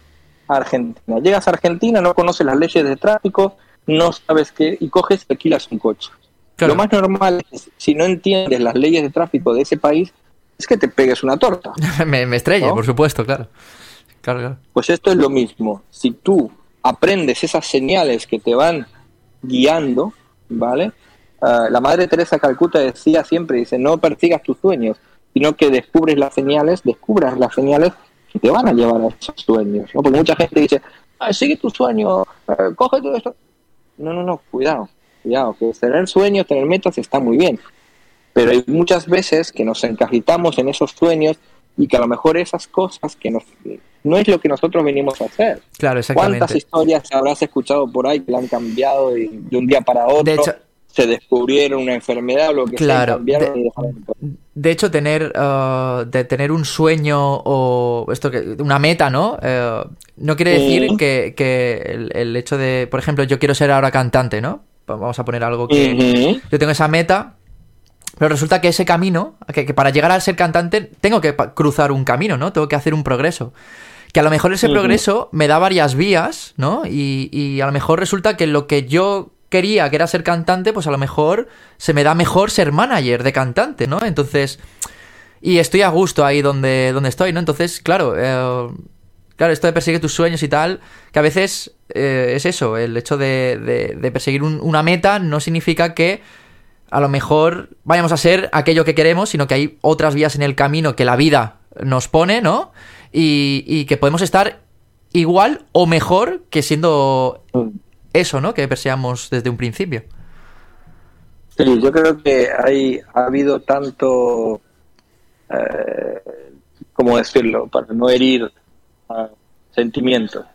a Argentina, llegas a Argentina, no conoces las leyes de tráfico, no sabes qué, y coges y alquilas un coche. Claro. Lo más normal es, si no entiendes las leyes de tráfico de ese país, es que te pegues una torta. me, me estrelle, ¿no? por supuesto, claro. Claro, claro. Pues esto es lo mismo. Si tú aprendes esas señales que te van guiando, ¿vale? Uh, la madre Teresa Calcuta decía siempre, dice, no persigas tus sueños, sino que descubres las señales, descubras las señales que te van a llevar a esos sueños, ¿no? Porque mucha gente dice, ah, sigue tu sueño, uh, coge todo esto. No, no, no, cuidado, cuidado, que tener sueños, tener metas está muy bien, pero hay muchas veces que nos encajitamos en esos sueños y que a lo mejor esas cosas que nos no es lo que nosotros venimos a hacer. Claro, exactamente. ¿Cuántas historias habrás escuchado por ahí que la han cambiado de, de un día para otro? De hecho, se descubrieron una enfermedad o lo que claro, sea, cambiaron de, de hecho, tener, uh, de tener un sueño o esto que una meta, ¿no? Uh, no quiere decir Sí. que, que el, el hecho de, por ejemplo, yo quiero ser ahora cantante, ¿no? Vamos a poner algo que yo tengo esa meta, pero resulta que ese camino, que, que para llegar a ser cantante tengo que cruzar un camino, ¿no? Tengo que hacer un progreso. Que a lo mejor ese progreso me da varias vías, ¿no? Y, y a lo mejor resulta que lo que yo quería, que era ser cantante, pues a lo mejor se me da mejor ser manager de cantante, ¿no? Entonces, y estoy a gusto ahí donde, donde estoy, ¿no? Entonces, claro, eh, claro, esto de perseguir tus sueños y tal, que a veces eh, es eso, el hecho de, perseguir un- una meta no significa que a lo mejor vayamos a ser aquello que queremos, sino que hay otras vías en el camino que la vida nos pone, ¿no? Y que podemos estar igual o mejor que siendo eso, ¿no? Que perseguamos desde un principio. Sí, yo creo que hay, ha habido tanto, eh, ¿cómo decirlo? Para no herir sentimientos.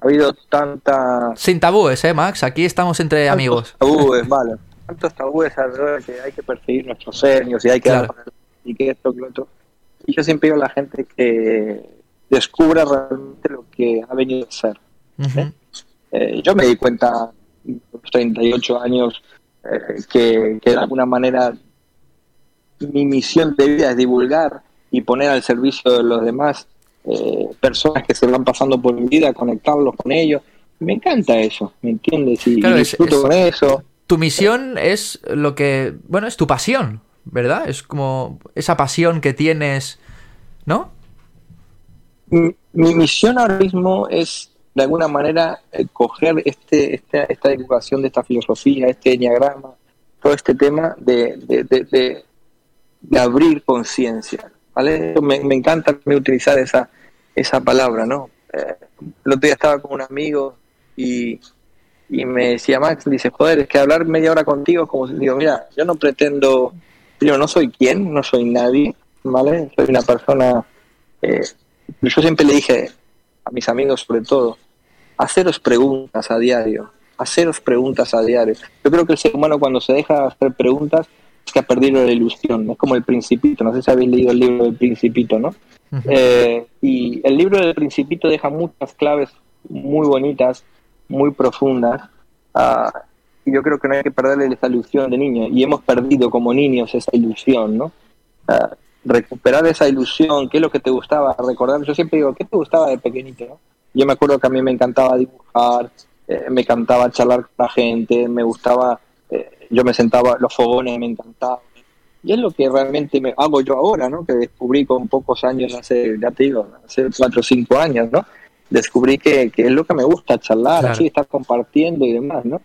Ha habido tanta... Sin tabúes, ¿eh, Max? Aquí estamos entre amigos. Tabúes, vale. Tantos tabúes alrededor de que hay que perseguir nuestros sueños y hay que Claro. dar- y que esto, que lo otro. Y yo siempre digo a la gente que descubra realmente lo que ha venido a ser. Eh, yo me di cuenta a los 38 años eh, que, que de alguna manera mi misión de vida es divulgar y poner al servicio de los demás eh, personas que se van pasando por mi vida, conectarlos con ellos. Me encanta eso, ¿me entiendes? Y, Claro, y es- disfruto es- con eso. Tu misión es lo que, bueno, es tu pasión, ¿verdad? Es como esa pasión que tienes, ¿no? Mi, mi misión ahora mismo es de alguna manera eh, coger este, esta, esta de esta filosofía, este enneagrama, todo este tema de, de, de, abrir conciencia. ¿vale? Me, me encanta utilizar esa, esa palabra, ¿no? Eh, el otro día estaba con un amigo y, y me decía Max, dice, joder, es que hablar media hora contigo es como si digo, mira, yo no pretendo, yo no soy quien, no soy nadie, ¿vale? Soy una persona, eh, yo siempre le dije mis amigos sobre todo, haceros preguntas a diario, haceros preguntas a diario. Yo creo que el ser humano cuando se deja hacer preguntas es que ha perdido la ilusión, es como el principito, no sé si habéis leído el libro del principito, ¿no? Eh, y el libro del Principito deja muchas claves muy bonitas, muy profundas, ah, y yo creo que no hay que perderle esa ilusión de niño y hemos perdido como niños esa ilusión, ¿no? Uh, recuperar esa ilusión, qué es lo que te gustaba, recordar, yo siempre digo, ¿qué te gustaba de pequeñito? ¿no? Yo me acuerdo que a mí me encantaba dibujar, eh, me encantaba charlar con la gente, me gustaba, eh, yo me sentaba, los fogones me encantaban. Y es lo que realmente me hago yo ahora, ¿no? Que descubrí con pocos años, hace, ya te digo, hace cuatro o cinco años, ¿no? Descubrí que, que, es lo que me gusta, charlar, claro. así, estar compartiendo y demás, ¿no?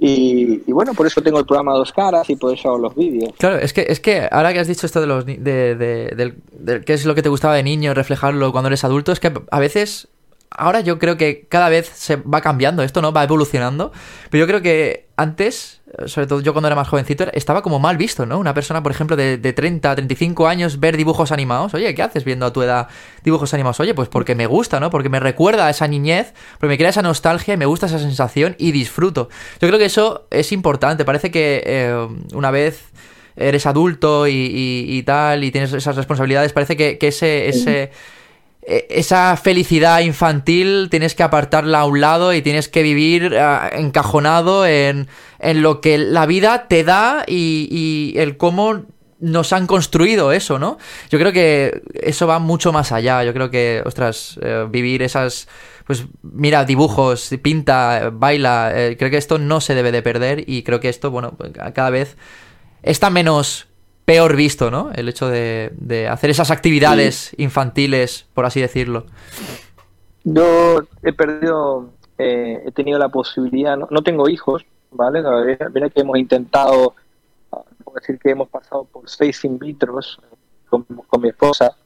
Y, bueno, por eso tengo el programa Dos Caras y por eso hago los vídeos. Claro, es que, es que ahora que has dicho esto de los de, de, de, de, qué es lo que te gustaba de niño, reflejarlo cuando eres adulto, es que a veces ahora yo creo que cada vez se va cambiando esto, ¿no? Va evolucionando. Pero yo creo que antes, sobre todo yo cuando era más jovencito, estaba como mal visto, ¿no? Una persona, por ejemplo, de, de 30, 35 años ver dibujos animados. Oye, ¿qué haces viendo a tu edad dibujos animados? Oye, pues porque me gusta, ¿no? Porque me recuerda a esa niñez, porque me crea esa nostalgia y me gusta esa sensación y disfruto. Yo creo que eso es importante. Parece que eh, una vez eres adulto y, y, tal y tienes esas responsabilidades, parece que, ese esa felicidad infantil tienes que apartarla a un lado y tienes que vivir uh, encajonado en, en, lo que la vida te da y, y, el cómo nos han construido eso, ¿no? Yo creo que eso va mucho más allá. Yo creo que, ostras, eh, vivir esas. Pues mira, dibujos, pinta, baila. Eh, creo que esto no se debe de perder y creo que esto, bueno, cada vez está menos peor visto, ¿no? El hecho de, de hacer esas actividades sí. infantiles, por así decirlo. Yo he perdido, eh, he tenido la posibilidad, no, no tengo hijos, ¿vale? Mira que hemos intentado, puedo decir que hemos pasado por seis in vitros con, con mi esposa,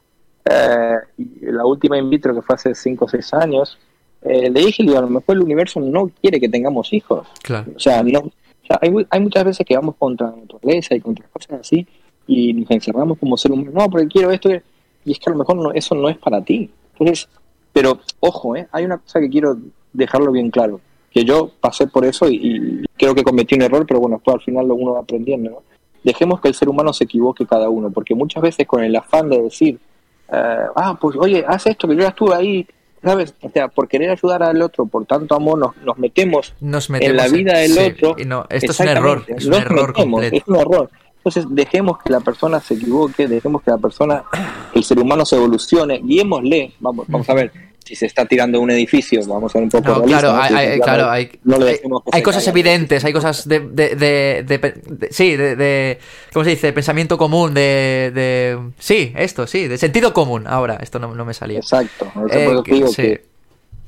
eh, y la última in vitro que fue hace cinco o seis años, eh, le dije, a lo mejor el universo no quiere que tengamos hijos. Claro. O sea, no, o sea, hay, hay muchas veces que vamos contra la naturaleza y contra cosas así, y nos encerramos como ser humano, no, porque quiero esto, y es que a lo mejor no, eso no es para ti. Entonces, pero ojo, ¿eh? hay una cosa que quiero dejarlo bien claro, que yo pasé por eso y, y creo que cometí un error, pero bueno, después al final lo uno va aprendiendo, ¿no? Dejemos que el ser humano se equivoque cada uno, porque muchas veces con el afán de decir, uh, ah, pues oye, haz esto, que yo ya estuve ahí, ¿sabes? O sea, por querer ayudar al otro, por tanto amor, nos, nos, metemos, nos metemos, en la vida del sí, otro. Y no, esto es un error, es un error metemos, completo. Es un error. Entonces, dejemos que la persona se equivoque, dejemos que la persona, el ser humano se evolucione, guiémosle, vamos, vamos a ver, si se está tirando un edificio, vamos a ver un poco no, realista, claro, ¿no? Si hay, claro, hay, no cosas caiga. evidentes, hay cosas de, de, de, de de- sí, de, de, ¿cómo se dice? Pensamiento común, de, de, sí, esto, sí, de sentido común. Ahora, esto no, no me salía. Exacto, Eh, por que- digo sí. que-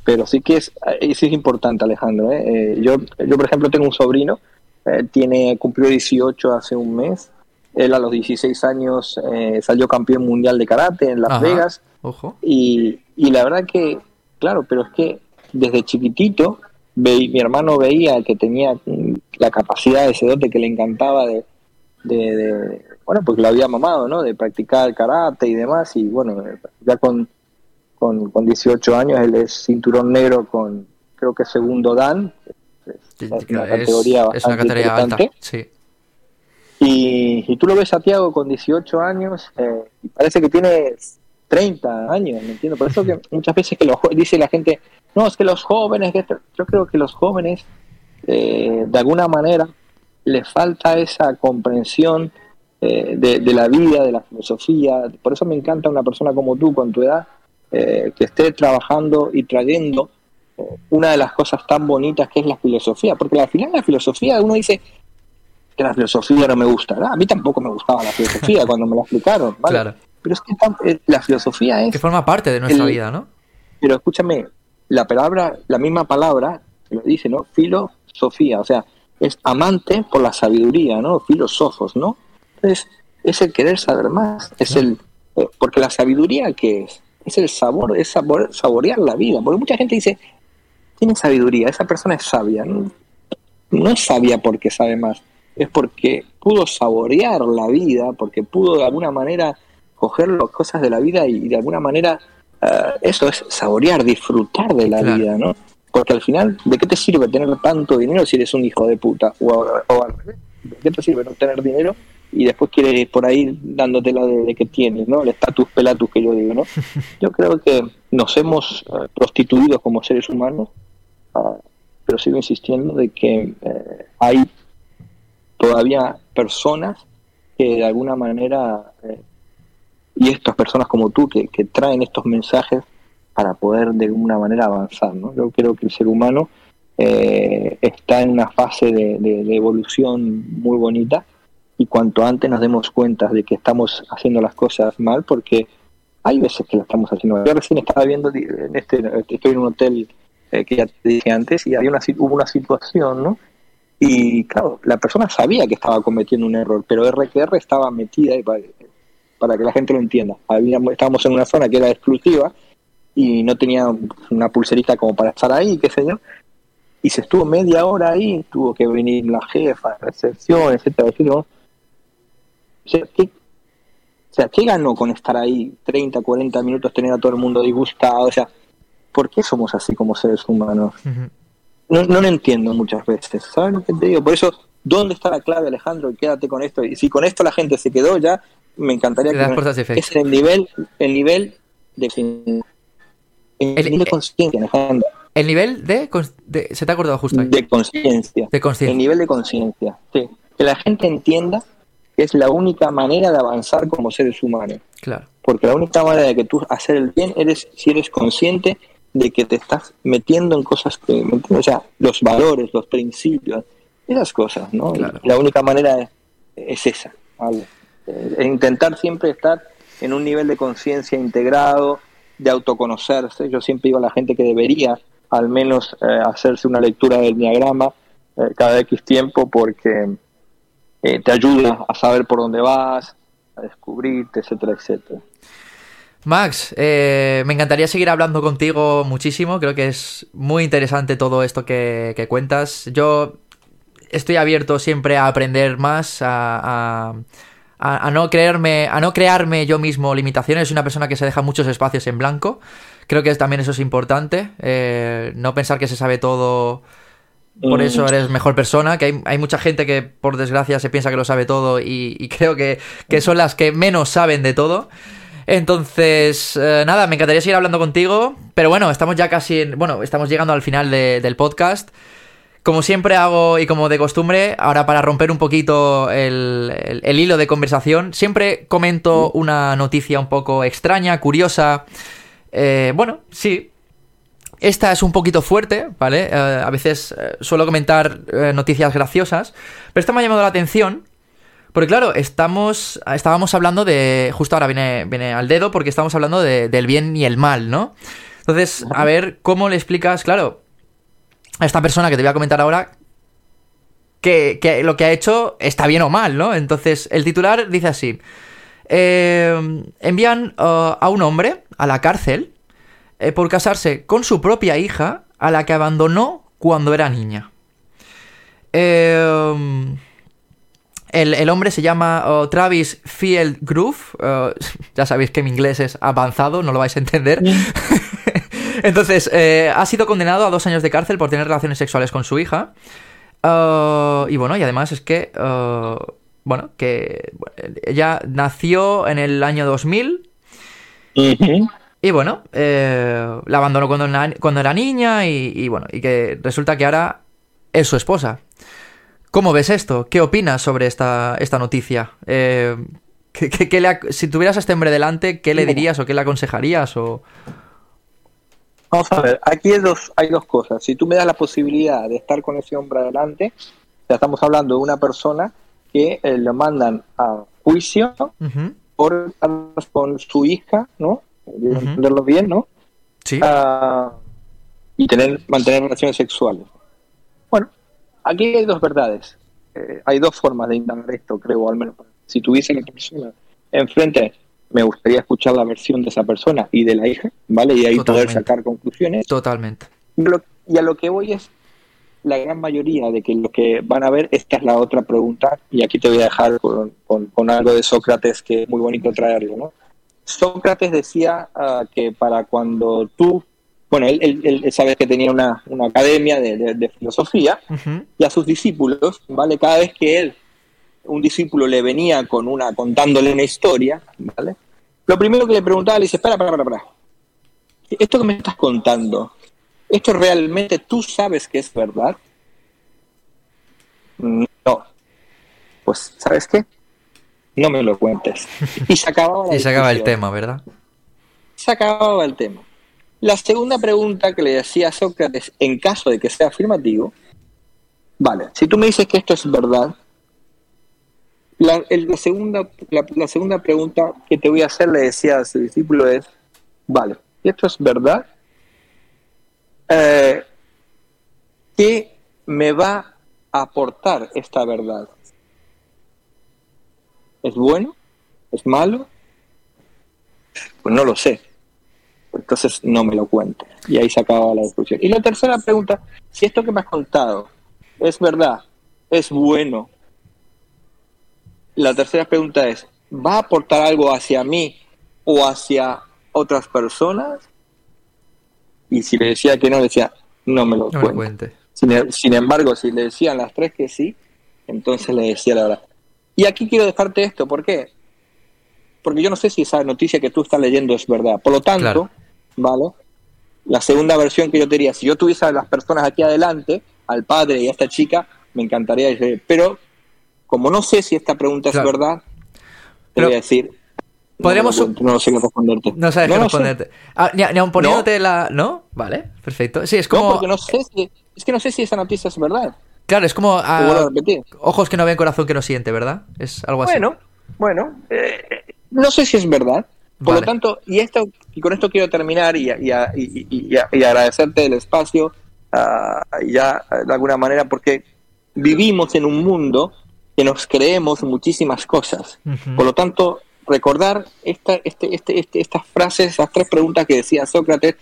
pero sí que es, eh, sí es importante, Alejandro. ¿eh? Eh, yo, yo, por ejemplo, tengo un sobrino, eh, tiene cumplió 18 hace un mes. Él a los 16 años eh, salió campeón mundial de karate en Las Ajá. Vegas. Ojo. Y, y la verdad que, claro, pero es que desde chiquitito veí- mi hermano veía que tenía la capacidad, ese dote que le encantaba de, de, de- bueno, pues lo había mamado, ¿no? De practicar karate y demás. Y bueno, ya con, con, con 18 años él es cinturón negro con, creo que segundo Dan. Es una categoría es una bastante categoría alta, interesante. sí. Y, y tú lo ves a Tiago con 18 años eh, y parece que tiene 30 años, ¿me entiendes? Por eso que muchas veces que los, dice la gente, no, es que los jóvenes, que esto-". yo creo que los jóvenes, eh, de alguna manera, les falta esa comprensión eh, de, de la vida, de la filosofía. Por eso me encanta una persona como tú, con tu edad, eh, que esté trabajando y trayendo una de las cosas tan bonitas que es la filosofía. Porque al final la filosofía, uno dice que la filosofía no me gusta. Ah, a mí tampoco me gustaba la filosofía cuando me la explicaron, ¿vale? Claro. Pero es que eh, la filosofía es Que forma parte de nuestra El- vida, ¿no? pero escúchame, la palabra, la misma palabra, lo dice, ¿no? Filosofía, o sea, es amante por la sabiduría, ¿no? Filósofos, ¿no? Entonces, es el querer saber más, es el, eh, porque la sabiduría, ¿qué es? Es el sabor, es sabor, saborear la vida, porque mucha gente dice, tiene sabiduría, esa persona es sabia, no, no es sabia porque sabe más, es porque pudo saborear la vida, porque pudo de alguna manera coger las cosas de la vida y de alguna manera eh, eso es saborear, disfrutar de la Claro. vida, ¿no? Porque al final, ¿de qué te sirve tener tanto dinero si eres un hijo de puta? O, o al revés, ¿de qué te sirve no tener dinero y después quieres ir por ahí dándote la de, de que tienes, ¿no? El estatus pelatus que yo digo, ¿no? Yo creo que nos hemos eh, prostituido como seres humanos, ah, pero sigo insistiendo de que eh, hay todavía personas que de alguna manera, eh, y estas personas como tú, que, traen estos mensajes para poder de alguna manera avanzar. ¿no? Yo creo que el ser humano eh, está en una fase de, evolución muy bonita y cuanto antes nos demos cuenta de que estamos haciendo las cosas mal, porque hay veces que lo estamos haciendo mal. Yo recién estaba viendo, en este, estoy en un hotel eh, que ya te dije antes, y había una, hubo una situación, ¿no? Y claro, la persona sabía que estaba cometiendo un error, pero RQR estaba metida, para, para que la gente lo entienda. estábamos en una zona que era exclusiva y no tenía una pulserita como para estar ahí, qué sé yo. Y se estuvo media hora ahí, tuvo que venir la jefa, recepción, etcétera, etcétera. O sea, ¿qué, o sea, ¿qué ganó con estar ahí 30, 40 minutos, tener a todo el mundo disgustado? O sea, ¿por qué somos así como seres humanos? no, no lo entiendo muchas veces, ¿sabes lo que te digo? Por eso, ¿dónde está la clave, Alejandro? quédate con esto. Y si con esto la gente se quedó ya, me encantaría que... es el nivel, el nivel de... El, nivel de conciencia, Alejandro. ¿El nivel de, ¿Se te ha acordado justo ahí? De conciencia. De conciencia. El nivel de conciencia, sí. Que la gente entienda que es la única manera de avanzar como seres humanos. Claro. Porque la única manera de que tú hacer el bien eres si eres consciente de que te estás metiendo en cosas que, o sea, los valores, los principios, esas cosas, ¿no? La única manera es, esa, ¿vale? Eh, intentar siempre estar en un nivel de conciencia integrado, de autoconocerse. Yo siempre digo a la gente que debería al menos eh, hacerse una lectura del diagrama eh, cada X tiempo porque te ayuda a saber por dónde vas, a descubrirte, etcétera, etcétera. Max, eh, me encantaría seguir hablando contigo muchísimo. Creo que es muy interesante todo esto que, cuentas. Yo estoy abierto siempre a aprender más, a, no creerme, a no crearme yo mismo limitaciones. Soy una persona que se deja muchos espacios en blanco. Creo que también eso es importante. Eh, no pensar que se sabe todo. Por eso mm. eres mejor persona, que hay, mucha gente que por desgracia se piensa que lo sabe todo y, creo que, que son las que menos saben de todo. Entonces, eh, nada, me encantaría seguir hablando contigo, pero bueno, estamos ya casi en, bueno, estamos llegando al final del podcast. Como siempre hago y como de costumbre, ahora para romper un poquito el, hilo de conversación, siempre comento una noticia un poco extraña, curiosa. Eh, bueno, sí. Esta es un poquito fuerte, ¿vale? Eh, a veces suelo comentar noticias graciosas, pero esta me ha llamado la atención porque claro, estamos, estábamos hablando de, justo ahora viene, viene al dedo porque estamos hablando del bien y el mal, ¿no? Entonces, a ver, ¿cómo le explicas, claro, a esta persona que te voy a comentar ahora, que, lo que ha hecho está bien o mal, ¿no? Entonces, el titular dice así, eh, envían uh, a un hombre a la cárcel eh, por casarse con su propia hija a la que abandonó cuando era niña. Eh, el, hombre se llama Travis Field Groove. Ya sabéis que mi inglés es avanzado, no lo vais a entender. Entonces, eh, ha sido condenado a dos años de cárcel por tener relaciones sexuales con su hija. Y bueno, y además es que, bueno, que ella nació en el año 2000. Y bueno, eh, la abandonó cuando, cuando era niña y, y, bueno, y que resulta que ahora es su esposa. ¿Cómo ves esto? ¿Qué opinas sobre esta, esta noticia? Eh, si tuvieras a este hombre delante, ¿qué le dirías o qué le aconsejarías? O... Vamos a ver, aquí hay dos, hay dos cosas. Si tú me das la posibilidad de estar con ese hombre adelante, ya estamos hablando de una persona que eh, le mandan a juicio por con su hija, ¿no? Entenderlo bien, ¿no? Sí. Ah, y tener, mantener relaciones sexuales. Aquí hay dos verdades. Eh, hay dos formas de indagar esto, creo, al menos. Si tuviese la persona enfrente, me gustaría escuchar la versión de esa persona y de la hija, ¿vale? Y ahí poder sacar conclusiones. Totalmente. Y, a lo que voy es la gran mayoría de que lo que van a ver, esta es la otra pregunta, y aquí te voy a dejar con, algo de Sócrates que es muy bonito traerlo, ¿no? Sócrates decía ah, que para cuando tú bueno, él, él, sabe que tenía una, academia de, filosofía y a sus discípulos, ¿vale? Cada vez que él, un discípulo le venía con una, contándole una historia, ¿vale? Lo primero que le preguntaba, le dice, espera, espera, espera, espera. Esto que me estás contando, ¿esto realmente tú sabes que es verdad? No. Pues, ¿sabes qué? No me lo cuentes. Y se acababa, la y se acaba el tema, ¿verdad? Se acababa el tema. La segunda pregunta que le decía a Sócrates, en caso de que sea afirmativo, vale, si tú me dices que esto es verdad, la, segunda, la, segunda pregunta que te voy a hacer, le decía a su discípulo, es, vale, esto es verdad, eh, ¿qué me va a aportar esta verdad? ¿Es bueno? ¿Es malo? Pues no lo sé. Entonces no me lo cuentes. Y ahí se acababa la discusión. Y la tercera pregunta, si esto que me has contado es verdad, es bueno, la tercera pregunta es, ¿va a aportar algo hacia mí o hacia otras personas? Y si le decía que no, le decía, no me lo No me lo cuentes. cuentes. Sin, sin embargo, si le decían las tres que sí, entonces le decía la verdad. Y aquí quiero dejarte esto, ¿por qué? Porque yo no sé si esa noticia que tú estás leyendo es verdad. Por lo tanto, Claro. ¿Vale? La segunda versión que yo te diría, si yo tuviese a las personas aquí adelante, al padre y a esta chica, me encantaría decir, pero como no sé si esta pregunta Claro. es verdad, te Pero voy a decir, no podríamos lo cuento, no, sé qué responderte. No sabes No qué responderte. Ah, ni, ni aun poniéndote la. ¿No? Vale, perfecto. Sí, es No, como. porque no sé si, es que no sé si esa noticia es verdad. Claro, es como. ah, Te vuelvo a repetir. ojos que no ven, corazón que no siente, ¿verdad? Es algo así. Bueno, bueno, eh, eh, no sé si es verdad. Por Vale. lo tanto, y esto y con esto quiero terminar y, y, y- y- agradecerte el espacio ah, ya eh, de alguna manera porque vivimos en un mundo que nos creemos muchísimas cosas. Por lo tanto, recordar esta, este, este, este- estas frases, esas tres preguntas que decía Sócrates,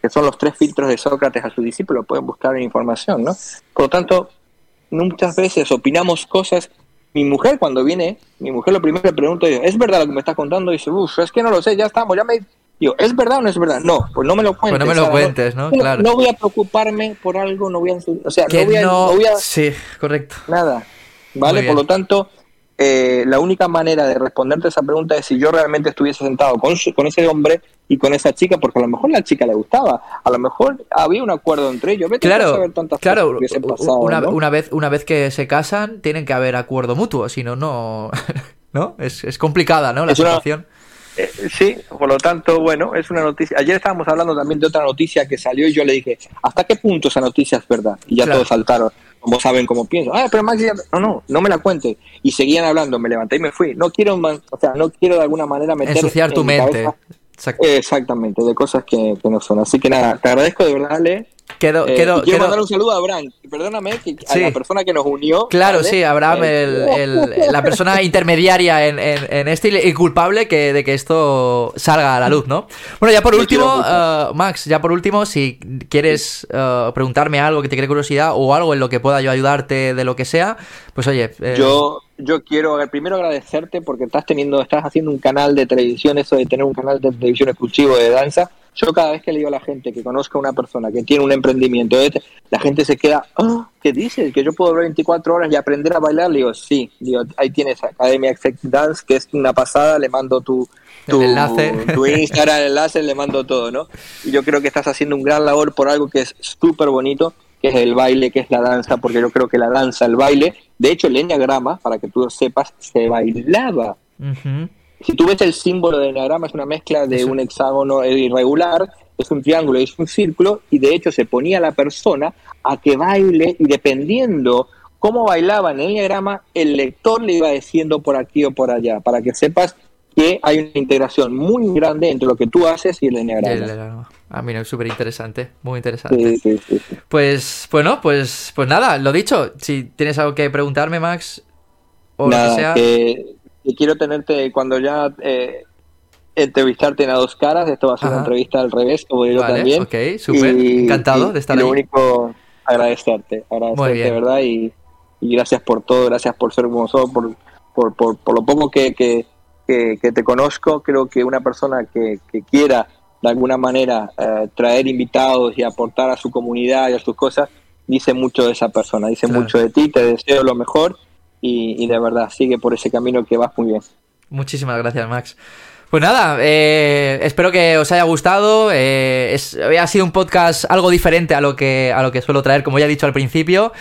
que son los tres filtros de Sócrates a su discípulo, pueden buscar en información, ¿no? Por lo tanto, muchas veces opinamos cosas. Mi mujer cuando viene, mi mujer lo primero que pregunta es, ¿es verdad lo que me estás contando? Y dice, uff, es que no lo sé, ya estamos, ya me... Digo, ¿es verdad o no es verdad? No, pues no me lo cuentes. Pues no me lo cuentes, ¿no? No, Claro. no voy a preocuparme por algo, no voy a... O sea, no voy a... no. no voy a- Sí, correcto. Nada. ¿Vale? Por lo tanto, eh, la única manera de responderte esa pregunta es si yo realmente estuviese sentado con, su- con ese hombre y con esa chica, porque a lo mejor la chica le gustaba, a lo mejor había un acuerdo entre ellos. Vete tú a Claro, saber tantas cosas claro. que hubiesen pasado, Una, ¿no? una vez, una vez que se casan, tienen que haber acuerdo mutuo, si no, no. ¿No? Es, es complicada, ¿no? La Es situación. Eh, sí, por lo tanto, bueno, es una noticia. Ayer estábamos hablando también de otra noticia que salió y yo le dije, ¿hasta qué punto esa noticia es verdad? Y ya Claro. todos saltaron, como saben cómo pienso. Ah, pero Max, ya- no, no, no me la cuente. Y seguían hablando, me levanté y me fui. No quiero, o sea, no quiero de alguna manera meter Ensuciar en tu mente. cabeza- Exactamente, de cosas que, que no son. Así que nada, te agradezco de verdad, Ale. Eh, quedo- y quiero quedo- mandar un saludo a Abraham. Perdóname, que a Sí. la persona que nos unió. Claro, ¿vale? sí, Abraham, Eh, el, el- la persona intermediaria en, en, en este y culpable que, de que esto salga a la luz, ¿no? Bueno, ya por Yo último, quiero eh, Max, ya por último, si quieres eh, preguntarme algo que te cree curiosidad o algo en lo que pueda yo ayudarte de lo que sea, pues oye, eh, Yo, yo quiero eh, primero agradecerte porque estás teniendo, estás haciendo un canal de televisión, eso de tener un canal de televisión exclusivo de danza. Yo cada vez que le digo a la gente que conozca a una persona que tiene un emprendimiento, la gente se queda, ah, ¿qué dices? ¿Que yo puedo ver 24 horas y aprender a bailar? Le digo, sí, digo, ahí tienes Academia Effect Dance, que es una pasada, le mando tu, tu, El enlace. tu Instagram, el enlace, le mando todo, ¿no? Y yo creo que estás haciendo un gran labor por algo que es súper bonito, que es el baile, que es la danza, porque yo creo que la danza, el baile, de hecho el enneagrama, para que tú sepas, se bailaba. ujú, Si tú ves el símbolo del enneagrama, es una mezcla de un hexágono irregular, es un triángulo y es un círculo, y de hecho se ponía a la persona a que baile, y dependiendo cómo bailaba en el enneagrama, el lector le iba diciendo por aquí o por allá, para que sepas que hay una integración muy grande entre lo que tú haces y el enneagrama. ah, mira, súper interesante, muy interesante. Sí, sí, sí, sí. Pues, bueno, pues, pues nada, lo dicho, si tienes algo que preguntarme, Max, o lo que sea, que, que quiero tenerte cuando ya eh, entrevistarte en a dos caras. Esto va a ser Ajá. una entrevista al revés, como digo Vale, también. ok, súper, encantado de estar y ahí. Lo único, agradecerte, agradecerte, bien. ¿verdad? Y, y gracias por todo, gracias por ser como sos, por, por, por, por lo poco que, que, que, que te conozco. Creo que una persona que, que quiera de alguna manera eh, traer invitados y aportar a su comunidad y a sus cosas, dice mucho de esa persona, dice Claro. mucho de ti, te deseo lo mejor y, de verdad sigue por ese camino que vas muy bien. Muchísimas gracias, Max. Pues nada, eh, espero que os haya gustado. Eh, ha sido un podcast algo diferente a lo que a lo que suelo traer, como ya he dicho al principio.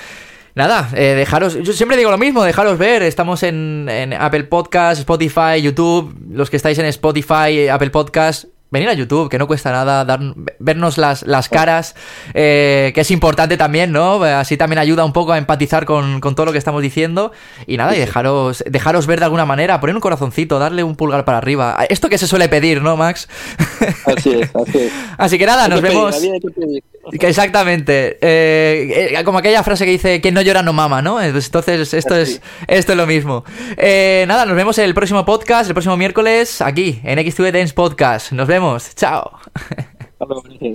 Nada, eh, dejaros, yo siempre digo lo mismo, dejaros ver, estamos en, en Apple Podcast, Spotify, YouTube, los que estáis en Spotify, Apple Podcast, venir a YouTube, que no cuesta nada, dar, vernos las, las caras, eh, que es importante también, ¿no? Así también ayuda un poco a empatizar con, con, todo lo que estamos diciendo. Y nada, y dejaros, dejaros ver de alguna manera, poner un corazoncito, darle un pulgar para arriba. Esto que se suele pedir, ¿no, Max? Así es, así es. Así que nada, nos vemos. Exactamente. Eh, eh, como aquella frase que dice, quien no llora no mama, ¿no? Entonces, esto es, esto es lo mismo. Eh, nada, nos vemos en el próximo podcast, el próximo miércoles, aquí, en XTV Dance Podcast. Nos vemos. Chao.